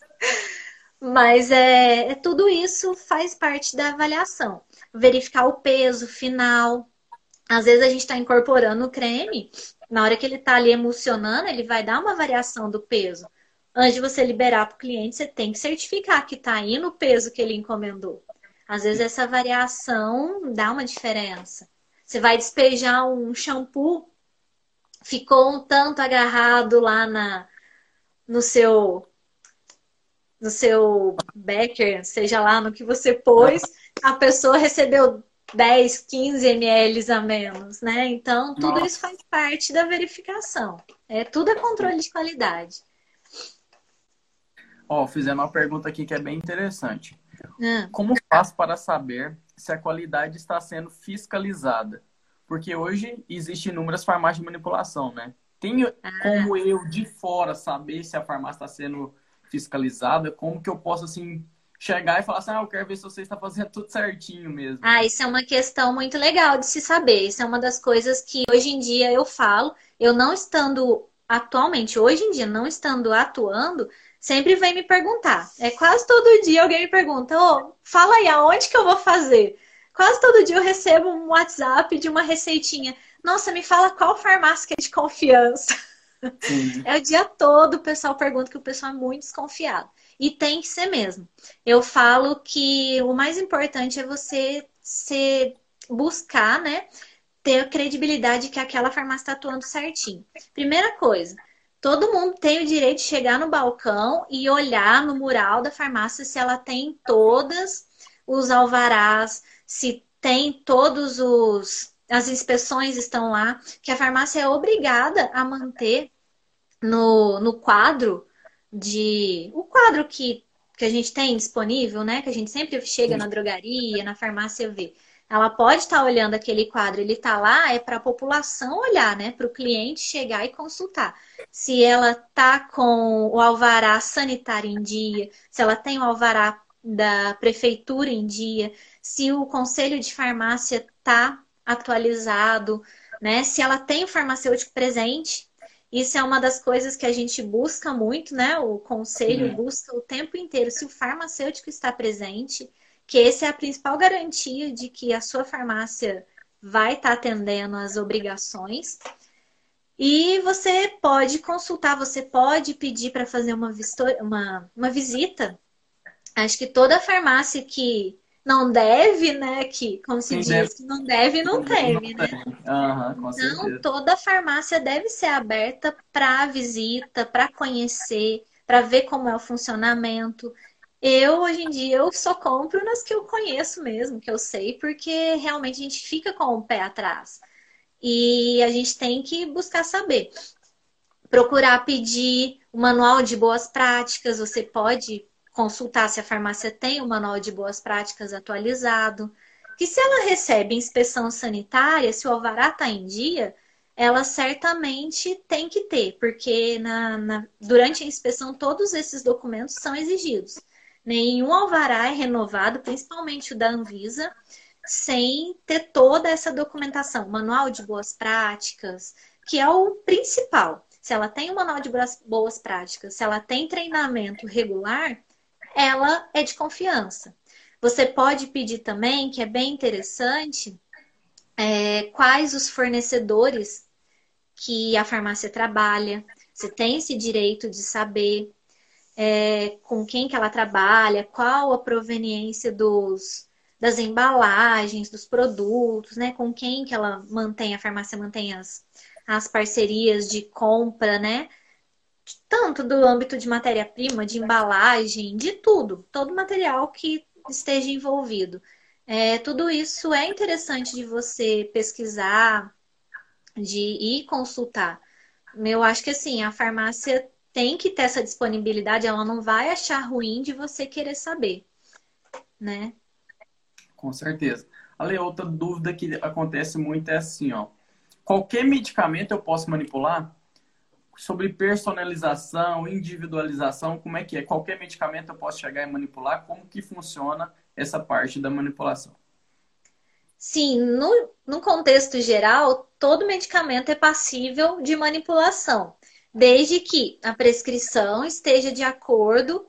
Mas é, é, tudo isso faz parte da avaliação. Verificar o peso final. Às vezes a gente está incorporando o creme, na hora que ele está ali emocionando, ele vai dar uma variação do peso antes de você liberar para o cliente, você tem que certificar que está indo o peso que ele encomendou. Às vezes essa variação dá uma diferença. Você vai despejar um shampoo, ficou um tanto agarrado lá na, no seu no seu becker, seja lá no que você pôs, a pessoa recebeu 10, 15 ml a menos, né? Então, tudo Nossa. isso faz parte da verificação. É, tudo é controle de qualidade. Ó, oh, fizeram uma pergunta aqui que é bem interessante. Ah. Como faz para saber se a qualidade está sendo fiscalizada? Porque hoje existem inúmeras farmácias de manipulação, né? Tem ah. como eu, de fora, saber se a farmácia está sendo fiscalizada? Como que eu posso, assim, chegar e falar assim, ah, eu quero ver se você está fazendo [laughs] tudo certinho mesmo. Ah, isso é uma questão muito legal de se saber. Isso é uma das coisas que hoje em dia eu falo, eu não estando atualmente, hoje em dia, não estando atuando, sempre vem me perguntar. É quase todo dia alguém me pergunta, ô, oh, fala aí, aonde que eu vou fazer? Quase todo dia eu recebo um WhatsApp de uma receitinha. Nossa, me fala qual farmácia que é de confiança. Sim. É o dia todo o pessoal pergunta que o pessoal é muito desconfiado. E tem que ser mesmo. Eu falo que o mais importante é você se buscar, né? ter a credibilidade que aquela farmácia está atuando certinho. Primeira coisa, todo mundo tem o direito de chegar no balcão e olhar no mural da farmácia se ela tem todas os alvarás, se tem todos os as inspeções estão lá, que a farmácia é obrigada a manter no, no quadro de o quadro que, que a gente tem disponível, né? Que a gente sempre chega na drogaria, na farmácia vê. Ela pode estar olhando aquele quadro, ele está lá, é para a população olhar, né? Para o cliente chegar e consultar. Se ela está com o alvará sanitário em dia, se ela tem o alvará da prefeitura em dia, se o conselho de farmácia está atualizado, né? Se ela tem o farmacêutico presente, isso é uma das coisas que a gente busca muito, né? O conselho busca o tempo inteiro se o farmacêutico está presente, que essa é a principal garantia de que a sua farmácia vai estar atendendo as obrigações. E você pode consultar, você pode pedir para fazer uma, uma, uma visita. Acho que toda farmácia que não deve, né? Que, como se Sim, diz, deve. não deve, não, não teme, não né? Uhum, então, toda farmácia deve ser aberta para visita, para conhecer, para ver como é o funcionamento. Eu, hoje em dia, eu só compro nas que eu conheço mesmo, que eu sei, porque realmente a gente fica com o pé atrás. E a gente tem que buscar saber. Procurar pedir o manual de boas práticas, você pode consultar se a farmácia tem o manual de boas práticas atualizado. Que se ela recebe inspeção sanitária, se o alvará está em dia, ela certamente tem que ter, porque na, na, durante a inspeção todos esses documentos são exigidos. Nenhum alvará é renovado, principalmente o da Anvisa, sem ter toda essa documentação, manual de boas práticas, que é o principal. Se ela tem um manual de boas práticas, se ela tem treinamento regular, ela é de confiança. Você pode pedir também, que é bem interessante, é, quais os fornecedores que a farmácia trabalha. Você tem esse direito de saber é, com quem que ela trabalha, qual a proveniência dos, das embalagens, dos produtos, né? Com quem que ela mantém, a farmácia mantém as, as parcerias de compra, né? tanto do âmbito de matéria-prima, de embalagem, de tudo, todo material que esteja envolvido. É, tudo isso é interessante de você pesquisar, de ir consultar. Eu acho que assim, a farmácia tem que ter essa disponibilidade, ela não vai achar ruim de você querer saber, né? Com certeza. Ale, outra dúvida que acontece muito é assim, ó. Qualquer medicamento eu posso manipular? sobre personalização, individualização, como é que é? Qualquer medicamento eu posso chegar e manipular? Como que funciona essa parte da manipulação? Sim, no, no contexto geral, todo medicamento é passível de manipulação, desde que a prescrição esteja de acordo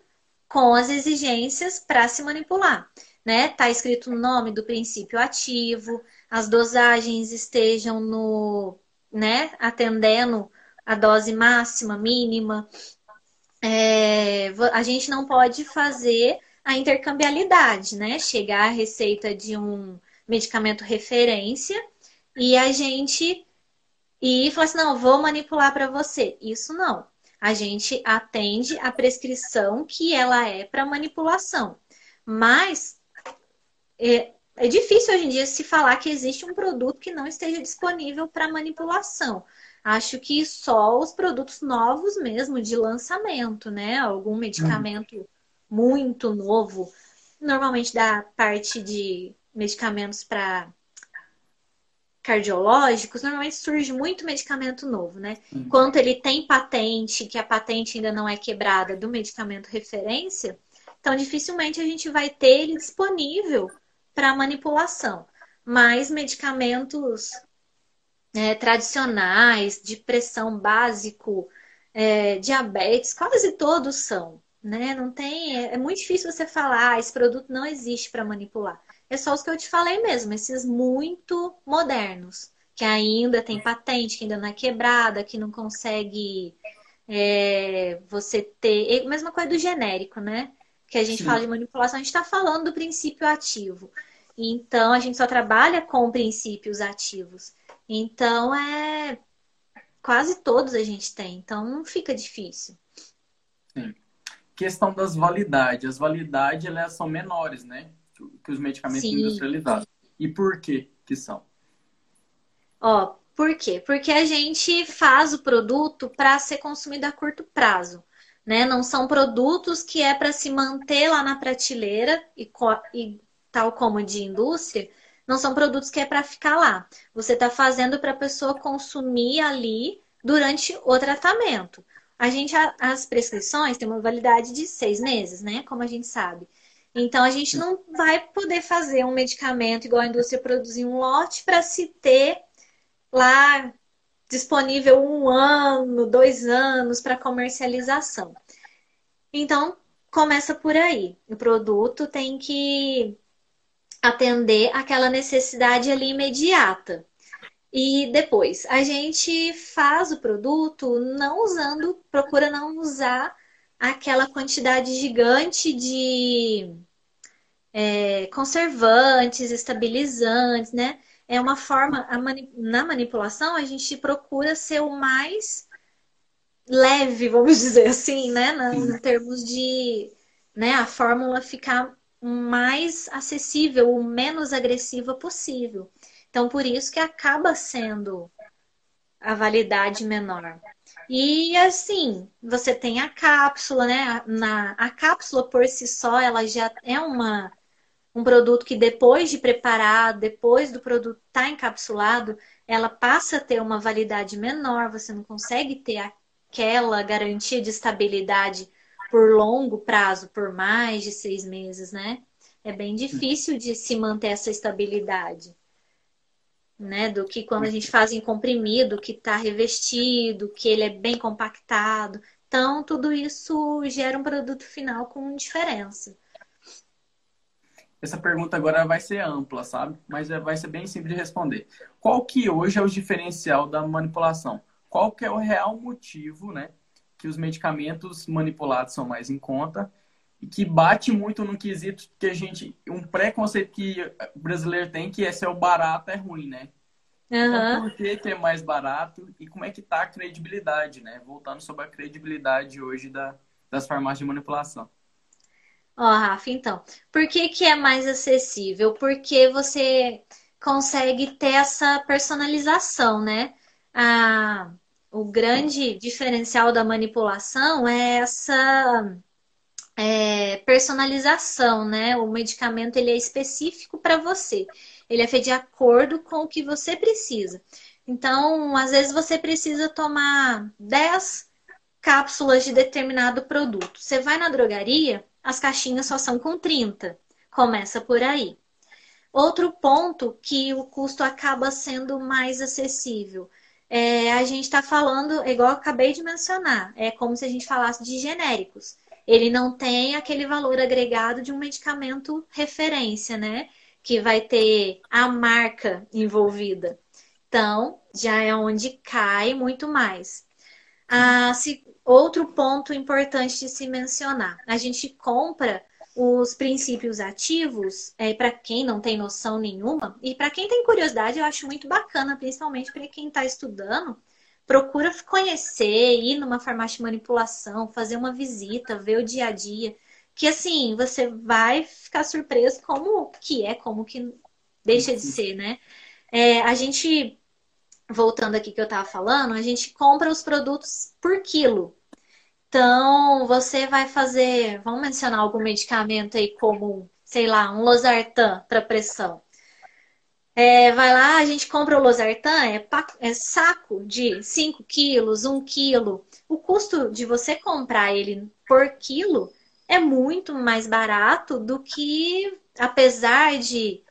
com as exigências para se manipular. Né? Tá escrito o nome do princípio ativo, as dosagens estejam no, né, atendendo a dose máxima, mínima. É, a gente não pode fazer a intercambiabilidade, né? Chegar a receita de um medicamento referência e a gente e falar assim, não, vou manipular para você. Isso não. A gente atende a prescrição que ela é para manipulação. Mas é, é difícil hoje em dia se falar que existe um produto que não esteja disponível para manipulação. Acho que só os produtos novos mesmo, de lançamento, né? Algum medicamento muito novo, normalmente da parte de medicamentos para cardiológicos, normalmente surge muito medicamento novo, né? Enquanto ele tem patente, que a patente ainda não é quebrada do medicamento referência, então dificilmente a gente vai ter ele disponível para manipulação. Mas medicamentos é, tradicionais, de pressão básico, é, diabetes, quase todos são. Né? Não tem, é, é muito difícil você falar, ah, esse produto não existe para manipular. É só os que eu te falei mesmo, esses muito modernos, que ainda tem patente, que ainda não é quebrada, que não consegue é, você ter. Mesma coisa do genérico, né? Que a gente Sim. fala de manipulação, a gente está falando do princípio ativo. Então, a gente só trabalha com princípios ativos. Então é quase todos a gente tem, então não fica difícil. Sim. Questão das validades. As validades elas são menores, né? Que os medicamentos Sim. industrializados. E por que que são? Ó, por quê? Porque a gente faz o produto para ser consumido a curto prazo. Né? Não são produtos que é para se manter lá na prateleira e, e tal como de indústria, não são produtos que é para ficar lá. Você está fazendo para a pessoa consumir ali durante o tratamento. A gente, as prescrições têm uma validade de seis meses, né? Como a gente sabe. Então, a gente não vai poder fazer um medicamento igual a indústria produzir um lote para se ter lá disponível um ano, dois anos para comercialização. Então, começa por aí. O produto tem que atender aquela necessidade ali imediata. E depois, a gente faz o produto não usando, procura não usar aquela quantidade gigante de conservantes, estabilizantes, né? É uma forma, mani na manipulação, a gente procura ser o mais leve, vamos [laughs] dizer assim, né? Na, em termos de né, a fórmula ficar mais acessível, o menos agressiva possível. Então, por isso que acaba sendo a validade menor. E assim, você tem a cápsula, né? Na, a cápsula por si só, ela já é uma, um produto que depois de preparado, depois do produto estar tá encapsulado, ela passa a ter uma validade menor, você não consegue ter aquela garantia de estabilidade por longo prazo, por mais de seis meses, né? É bem difícil de se manter essa estabilidade. Né, do que quando a gente faz em comprimido, que está revestido, que ele é bem compactado. Então, tudo isso gera um produto final com diferença. Essa pergunta agora vai ser ampla, sabe? Mas é, vai ser bem simples de responder. Qual que hoje é o diferencial da manipulação? Qual que é o real motivo, né, que os medicamentos manipulados são mais em conta e que bate muito no quesito que a gente. Um preconceito que o brasileiro tem que é ser o barato é ruim, né? Uhum. Então, por que, que, é mais barato e como é que tá a credibilidade, né? Voltando sobre a credibilidade hoje da, das farmácias de manipulação. Ó, oh, Rafa, então, por que, que é mais acessível? Porque você consegue ter essa personalização, né? A, o grande diferencial da manipulação é essa é, personalização, né? O medicamento ele é específico para você. Ele é feito de acordo com o que você precisa. Então, às vezes você precisa tomar 10 cápsulas de determinado produto. Você vai na drogaria, as caixinhas só são com 30. Começa por aí. Outro ponto que o custo acaba sendo mais acessível. É, a gente está falando, igual acabei de mencionar, é como se a gente falasse de genéricos ele não tem aquele valor agregado de um medicamento referência, né? Que vai ter a marca envolvida. Então, já é onde cai muito mais. Ah, se, outro ponto importante de se mencionar: a gente compra os princípios ativos, é, para quem não tem noção nenhuma, e para quem tem curiosidade, eu acho muito bacana, principalmente para quem está estudando, procura conhecer, ir numa farmácia de manipulação, fazer uma visita, ver o dia a dia, que assim, você vai ficar surpreso como que é, como que deixa de ser, né? É, a gente, voltando aqui que eu tava falando, a gente compra os produtos por quilo. Então, você vai fazer, vamos mencionar algum medicamento aí como, sei lá, um losartan para pressão. É, vai lá, a gente compra o losartan, é, é saco de 5 quilos, 1 quilo. O custo de você comprar ele por quilo é muito mais barato do que, apesar de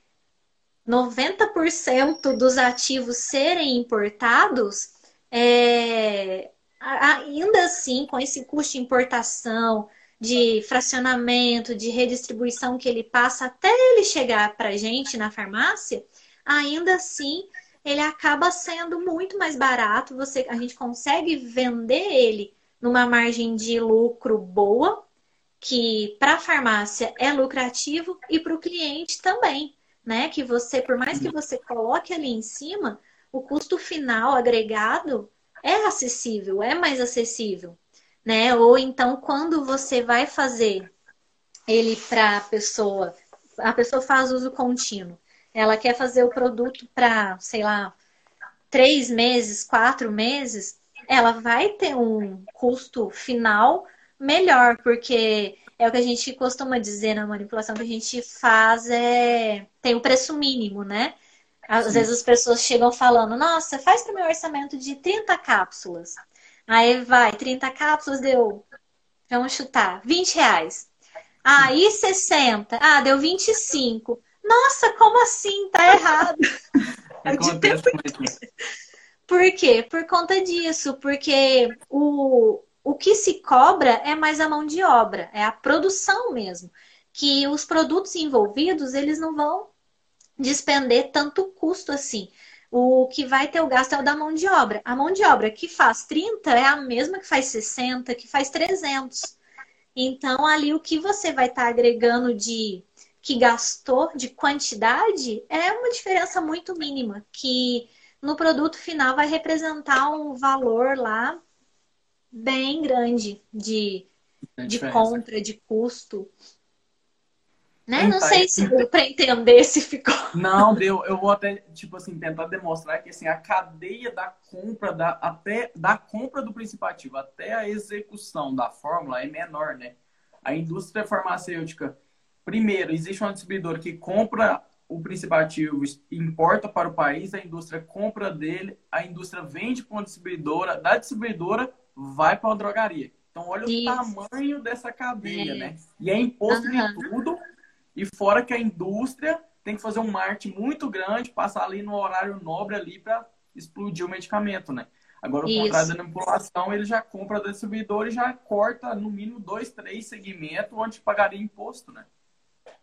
90% dos ativos serem importados, é, ainda assim, com esse custo de importação, de fracionamento, de redistribuição que ele passa até ele chegar para a gente na farmácia, ainda assim ele acaba sendo muito mais barato. Você, a gente consegue vender ele numa margem de lucro boa, que para a farmácia é lucrativo e para o cliente também, né? Que você, por mais que você coloque ali em cima, o custo final agregado é acessível, é mais acessível, né? Ou então quando você vai fazer ele para a pessoa, a pessoa faz uso contínuo, ela quer fazer o produto para, sei lá, três meses, quatro meses, ela vai ter um custo final melhor, porque é o que a gente costuma dizer na manipulação que a gente faz é tem o preço mínimo, né? Às Sim. vezes as pessoas chegam falando, nossa, faz para o meu orçamento de 30 cápsulas. Aí vai, 30 cápsulas deu, vamos chutar, 20 reais. Aí 60, ah, deu 25. Nossa, como assim? Tá errado. [laughs] Por quê? Por conta disso, porque o, o que se cobra é mais a mão de obra, é a produção mesmo. Que os produtos envolvidos, eles não vão despender tanto custo assim. O que vai ter o gasto é o da mão de obra. A mão de obra que faz 30 é a mesma que faz 60, que faz 300. Então, ali o que você vai estar tá agregando de que gastou de quantidade é uma diferença muito mínima, que no produto final vai representar um valor lá bem grande de, de compra, de custo. Né? Não sei se deu para entender se ficou. Não, deu. Eu vou até, tipo assim, tentar demonstrar que assim, a cadeia da compra, da, até da compra do principativo até a execução da fórmula é menor, né? A indústria farmacêutica, primeiro, existe uma distribuidora que compra o principativo, importa para o país, a indústria compra dele, a indústria vende para uma distribuidora, da distribuidora vai para a drogaria. Então, olha Isso. o tamanho dessa cadeia, né? E é imposto uhum. de tudo e fora que a indústria tem que fazer um marketing muito grande, passar ali no horário nobre ali para explodir o medicamento, né? Agora, o Isso. contrário da manipulação, ele já compra do distribuidor e já corta no mínimo dois, três segmentos onde pagaria imposto, né?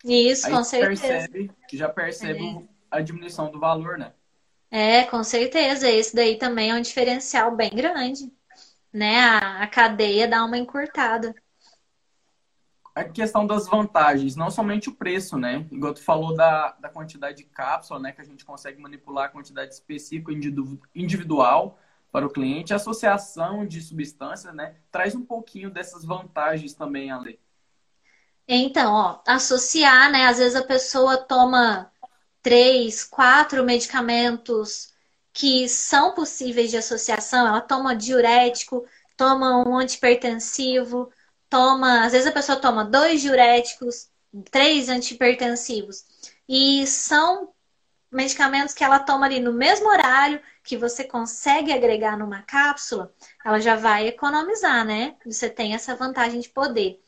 Isso, Aí com certeza. Percebe, já percebe é. a diminuição do valor, né? É, com certeza. Esse daí também é um diferencial bem grande, né? A, a cadeia dá uma encurtada a questão das vantagens, não somente o preço, né? Igual tu falou da, da quantidade de cápsula, né? Que a gente consegue manipular a quantidade específica individual para o cliente. A associação de substâncias, né? Traz um pouquinho dessas vantagens também, Ale. Então, ó, associar, né? Às vezes a pessoa toma três, quatro medicamentos que são possíveis de associação. Ela toma diurético, toma um antipertensivo, toma, às vezes a pessoa toma dois diuréticos, três antipertensivos. E são medicamentos que ela toma ali no mesmo horário, que você consegue agregar numa cápsula, ela já vai economizar, né? Você tem essa vantagem de poder.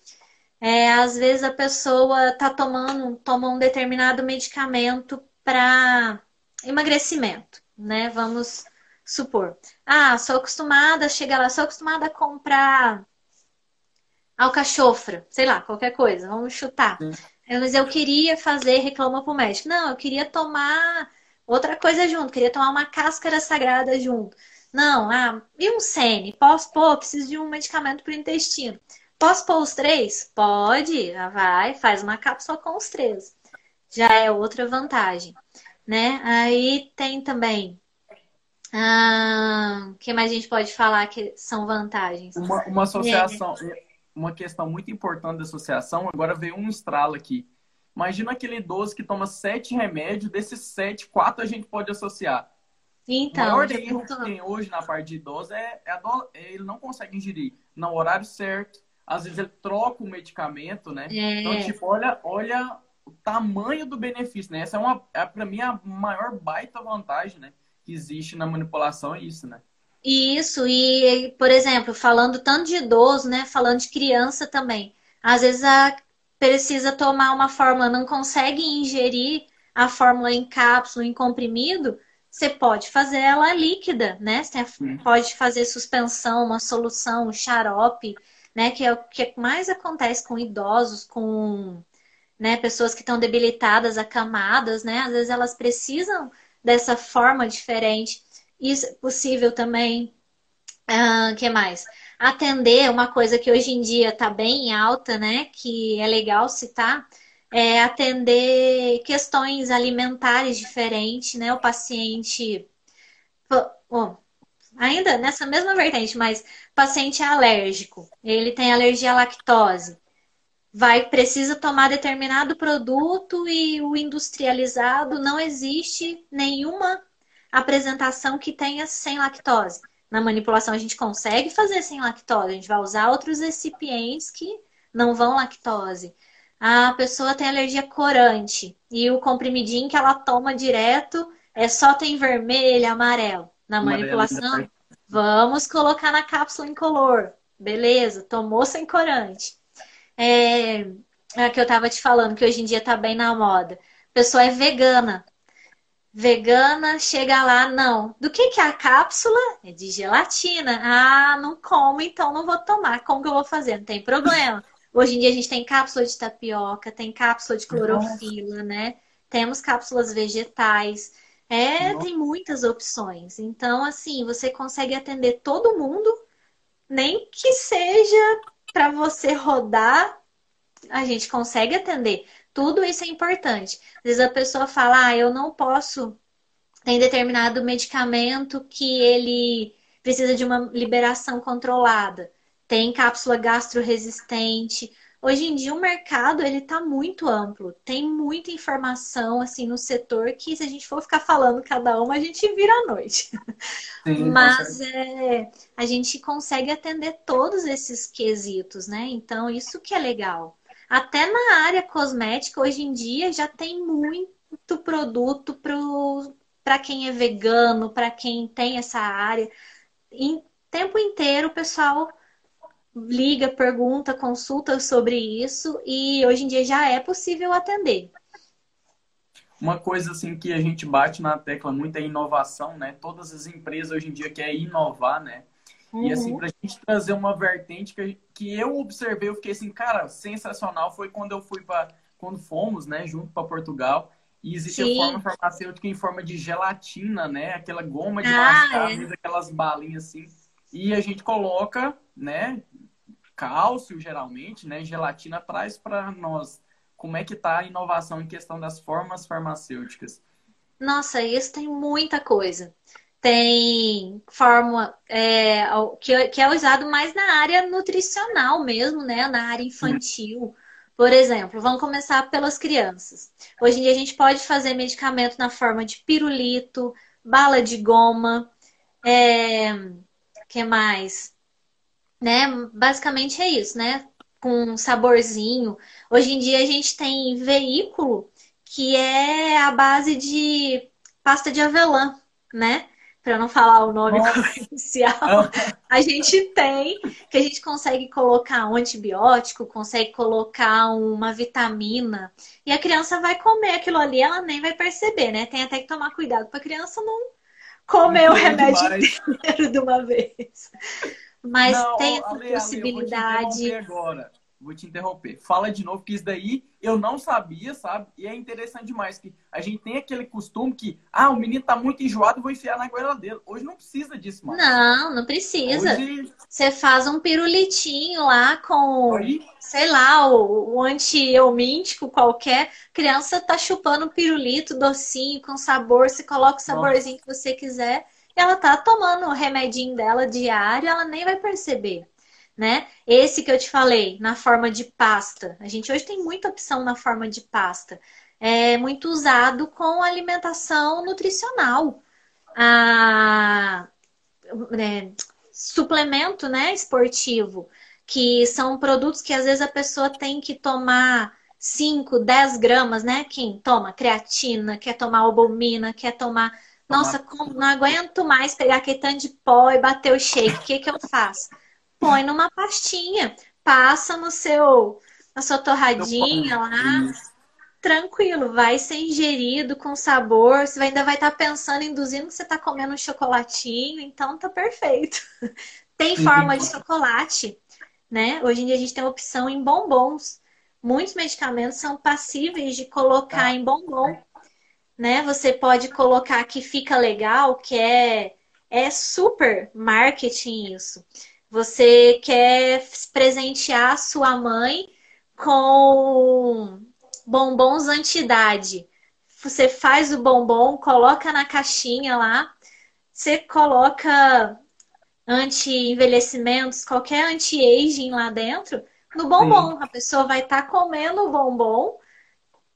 É, às vezes a pessoa tá tomando, toma um determinado medicamento para emagrecimento, né? Vamos supor. Ah, sou acostumada, chega lá, sou acostumada a comprar alcachofra, sei lá, qualquer coisa, vamos chutar. Sim. Mas eu queria fazer reclama pro médico. Não, eu queria tomar outra coisa junto, queria tomar uma cáscara sagrada junto. Não, ah, e um sene? Posso pôr? Preciso de um medicamento para o intestino. Posso pôr os três? Pode, vai, faz uma cápsula com os três. Já é outra vantagem, né? Aí tem também o ah, que mais a gente pode falar que são vantagens? Uma, uma associação, é uma questão muito importante da associação, agora veio um estralo aqui. Imagina aquele idoso que toma sete remédios, desses sete, quatro a gente pode associar. Então, o maior erro que tem hoje na parte de idoso é, é, é, ele não consegue ingerir no horário certo. Às vezes ele troca o medicamento, né? É. Então, tipo, olha, olha o tamanho do benefício, né? Essa é uma, é, para mim, a maior baita vantagem, né? Que existe na manipulação é isso, né? Isso, e, por exemplo, falando tanto de idoso, né? Falando de criança também. Às vezes a, precisa tomar uma fórmula, não consegue ingerir a fórmula em cápsula, em comprimido, você pode fazer ela líquida, né? Você pode fazer suspensão, uma solução, um xarope, né? Que é o que mais acontece com idosos, com né, pessoas que estão debilitadas, acamadas, né? Às vezes elas precisam dessa forma diferente. Isso é possível também. Uh, que mais? Atender uma coisa que hoje em dia está bem alta, né? Que é legal citar, é atender questões alimentares diferentes, né? O paciente ainda nessa mesma vertente, mas paciente é alérgico, ele tem alergia à lactose, vai precisa tomar determinado produto e o industrializado não existe nenhuma apresentação que tenha sem lactose. Na manipulação a gente consegue fazer sem lactose, a gente vai usar outros recipientes que não vão lactose. A pessoa tem alergia corante e o comprimidinho que ela toma direto é só tem vermelho, amarelo. Na manipulação, né? vamos colocar na cápsula incolor. Beleza, tomou sem corante. É, é que eu tava te falando, que hoje em dia tá bem na moda. A pessoa é vegana. Vegana, chega lá, não. Do que que é a cápsula? É de gelatina. Ah, não como, então não vou tomar. Como que eu vou fazer? Não tem problema. Hoje em dia a gente tem cápsula de tapioca, tem cápsula de clorofila, né? Temos cápsulas vegetais. É, Nossa. tem muitas opções. Então, assim, você consegue atender todo mundo, nem que seja para você rodar, a gente consegue atender. Tudo isso é importante. Às vezes a pessoa fala, ah, eu não posso, tem determinado medicamento que ele precisa de uma liberação controlada. Tem cápsula gastroresistente. Hoje em dia o mercado ele está muito amplo, tem muita informação assim no setor que se a gente for ficar falando cada uma a gente vira à noite. Sim, Mas é, a gente consegue atender todos esses quesitos, né? Então isso que é legal. Até na área cosmética hoje em dia já tem muito produto para quem é vegano, para quem tem essa área. Em tempo inteiro o pessoal liga, pergunta, consulta sobre isso e hoje em dia já é possível atender. Uma coisa assim que a gente bate na tecla muito é inovação, né? Todas as empresas hoje em dia querem inovar, né? Uhum. E assim, uhum. pra gente trazer uma vertente que, que eu observei, eu fiquei assim, cara, sensacional, foi quando eu fui para quando fomos, né, junto para Portugal. E existe Sim. a forma farmacêutica em forma de gelatina, né? Aquela goma de ah, mascar, é. aquelas balinhas assim. E a gente coloca, né, cálcio, geralmente, né? Gelatina traz para nós como é que está a inovação em questão das formas farmacêuticas. Nossa, isso tem muita coisa. Tem forma é, que, que é usado mais na área nutricional mesmo, né? Na área infantil. Por exemplo, vamos começar pelas crianças. Hoje em dia a gente pode fazer medicamento na forma de pirulito, bala de goma, é, que mais? né? Basicamente é isso, né? Com saborzinho. Hoje em dia a gente tem veículo que é a base de pasta de avelã, né? Para não falar o nome Nossa. comercial, a gente tem que a gente consegue colocar um antibiótico, consegue colocar uma vitamina e a criança vai comer aquilo ali, ela nem vai perceber, né? Tem até que tomar cuidado para a criança não comer o remédio demais. [laughs] inteiro de uma vez. Mas não, tem essa Ale, possibilidade. Ale, agora. Vou te interromper. Fala de novo, que isso daí eu não sabia, sabe? E é interessante demais que a gente tem aquele costume que, ah, o menino tá muito enjoado, vou enfiar na goela dele. Hoje não precisa disso mais. Não, não precisa. Hoje... Você faz um pirulitinho lá com, Aí? sei lá, o, o anti-eumíntico qualquer. criança tá chupando um pirulito docinho, com sabor. Você coloca o saborzinho Nossa. que você quiser ela tá tomando o remedinho dela diário, ela nem vai perceber, né? Esse que eu te falei, na forma de pasta. A gente hoje tem muita opção na forma de pasta. É muito usado com alimentação nutricional. A, é, suplemento, né, esportivo, que são produtos que às vezes a pessoa tem que tomar 5, 10 gramas, né? Quem toma creatina, quer tomar albumina, quer tomar nossa, como não aguento mais pegar aquele tanto de pó e bater o shake. O que, que eu faço? Põe numa pastinha, passa no seu, na sua torradinha lá, tranquilo, vai ser ingerido com sabor. Você ainda vai estar tá pensando, induzindo que você está comendo um chocolatinho, então tá perfeito. [laughs] Tem forma de chocolate, né? Hoje em dia a gente tem opção em bombons. Muitos medicamentos são passíveis de colocar tá. em bombom né? Você pode colocar que fica legal, que é, é super marketing isso. Você quer presentear sua mãe com bombons antidade. Você faz o bombom, coloca na caixinha lá. você coloca anti-envelhecimentos, qualquer anti-aging lá dentro, no bombom. Sim. A pessoa vai estar tá comendo o bombom,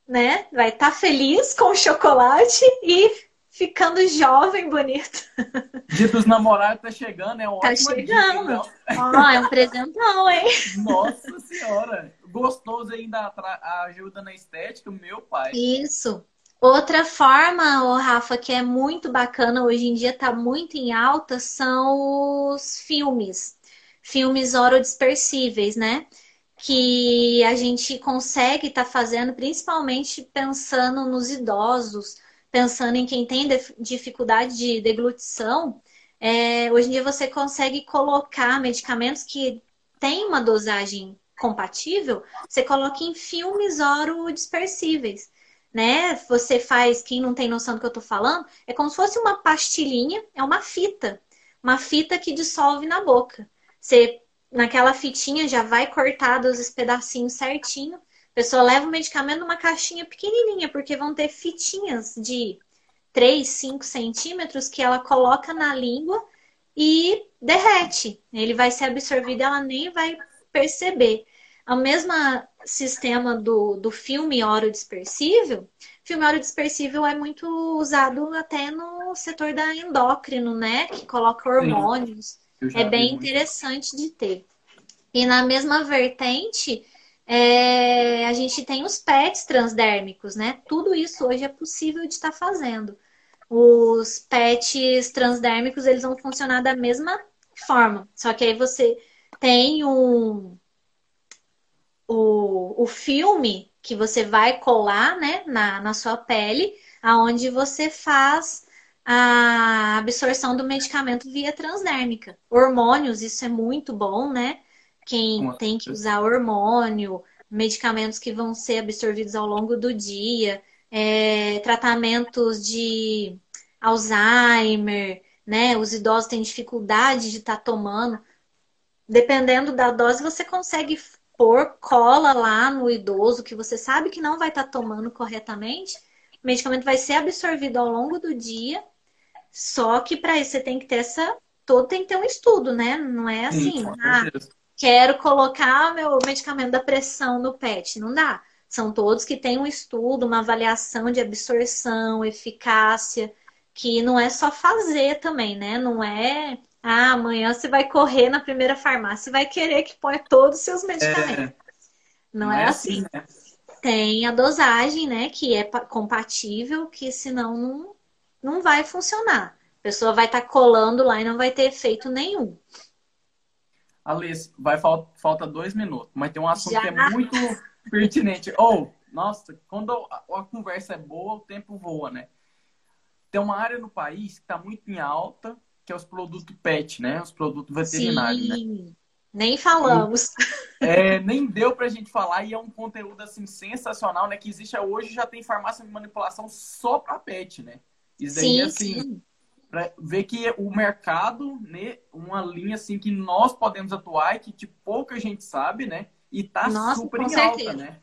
né? Vai estar tá feliz com o chocolate e ficando jovem, bonito. Dia dos namorados tá chegando, é um Tá chegando. Dia, então. é um presentão, hein? Nossa senhora. Gostoso ainda ajuda na estética, meu pai. Isso. Outra forma, oh, Rafa, que é muito bacana, hoje em dia está muito em alta, são os filmes. Filmes orodispersíveis, né? Que a gente consegue estar tá fazendo, principalmente pensando nos idosos, pensando em quem tem dificuldade de deglutição. É, hoje em dia você consegue colocar medicamentos que têm uma dosagem compatível, você coloca em filmes orodispersíveis né? Você faz, quem não tem noção do que eu tô falando, é como se fosse uma pastilhinha, é uma fita. Uma fita que dissolve na boca. Você, naquela fitinha, já vai cortado os pedacinhos certinho. A pessoa leva o medicamento numa caixinha pequenininha, porque vão ter fitinhas de 3, 5 centímetros que ela coloca na língua e derrete. Ele vai ser absorvido, ela nem vai perceber. O mesmo sistema do, do filme oro dispersível, filme oro dispersível é muito usado até no setor da endócrino, né? Que coloca hormônios. É bem interessante de ter. E na mesma vertente, é, a gente tem os PETs transdérmicos, né? Tudo isso hoje é possível de estar tá fazendo. Os PETs transdérmicos, eles vão funcionar da mesma forma. Só que aí você tem um, o, o filme que você vai colar né, na, na sua pele, aonde você faz a absorção do medicamento via transdérmica. Hormônios, isso é muito bom, né? Quem tem que usar hormônio, medicamentos que vão ser absorvidos ao longo do dia, é, tratamentos de Alzheimer, né? Os idosos têm dificuldade de estar tá tomando. Dependendo da dose, você consegue pôr cola lá no idoso que você sabe que não vai estar tá tomando corretamente, o medicamento vai ser absorvido ao longo do dia. Só que para isso você tem que ter essa. Todo tem que ter um estudo, né? Não é assim, Sim, ah, quero colocar meu medicamento da pressão no PET. Não dá. São todos que têm um estudo, uma avaliação de absorção, eficácia, que não é só fazer também, né? Não é ah, amanhã você vai correr na primeira farmácia e vai querer que ponha todos os seus medicamentos. É, não, não, é, é assim. assim. né? Tem a dosagem, né, que é compatível, que senão não, não vai funcionar. A pessoa vai estar tá colando lá e não vai ter efeito nenhum. Alice, vai falta dois minutos, mas tem um assunto Já? que é muito pertinente. Ou, oh, nossa, quando a, a conversa é boa, o tempo voa, né? Tem uma área no país que está muito em alta, que é os produtos PET, né? Os produtos veterinários, né? Sim. né? Nem falamos. É, nem deu pra gente falar e é um conteúdo assim sensacional, né? Que existe hoje já tem farmácia de manipulação só para pet, né? Isso daí, sim, assim, sim. Pra ver que o mercado, né, uma linha assim que nós podemos atuar e que tipo, pouca gente sabe, né? E tá Nossa, super em certeza. alta, né?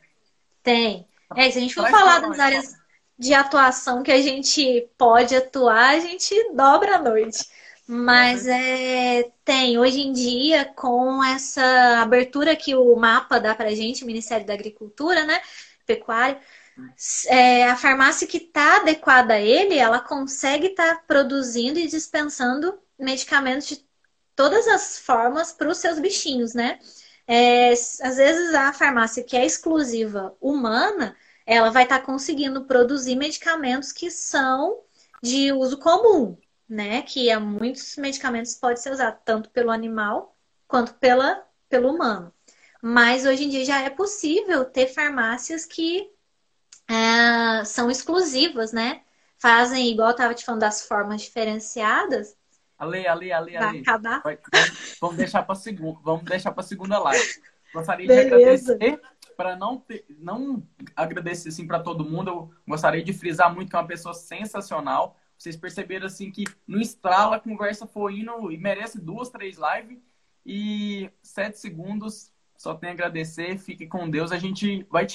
Tem. É, se a gente for falar das áreas de atuação que a gente pode atuar, a gente dobra a noite. Mas é, tem, hoje em dia, com essa abertura que o mapa dá para a gente, o Ministério da Agricultura, né? Pecuária, é, a farmácia que está adequada a ele, ela consegue estar tá produzindo e dispensando medicamentos de todas as formas para os seus bichinhos, né? É, às vezes a farmácia que é exclusiva humana, ela vai estar tá conseguindo produzir medicamentos que são de uso comum, né? Que é muitos medicamentos pode ser usado tanto pelo animal quanto pela, pelo humano. Mas hoje em dia já é possível ter farmácias que é, são exclusivas, né? Fazem, igual eu estava te falando das formas diferenciadas. Ale, ale, ale, ale. Acabar. Vai, vamos deixar para segunda, vamos deixar para segunda live. Gostaria Beleza. de agradecer para não ter, não agradecer assim para todo mundo. Eu gostaria de frisar muito que é uma pessoa sensacional vocês perceberam assim que no estralo a conversa foi indo e merece duas, três lives. E sete segundos, só tem a agradecer. Fique com Deus. A gente vai te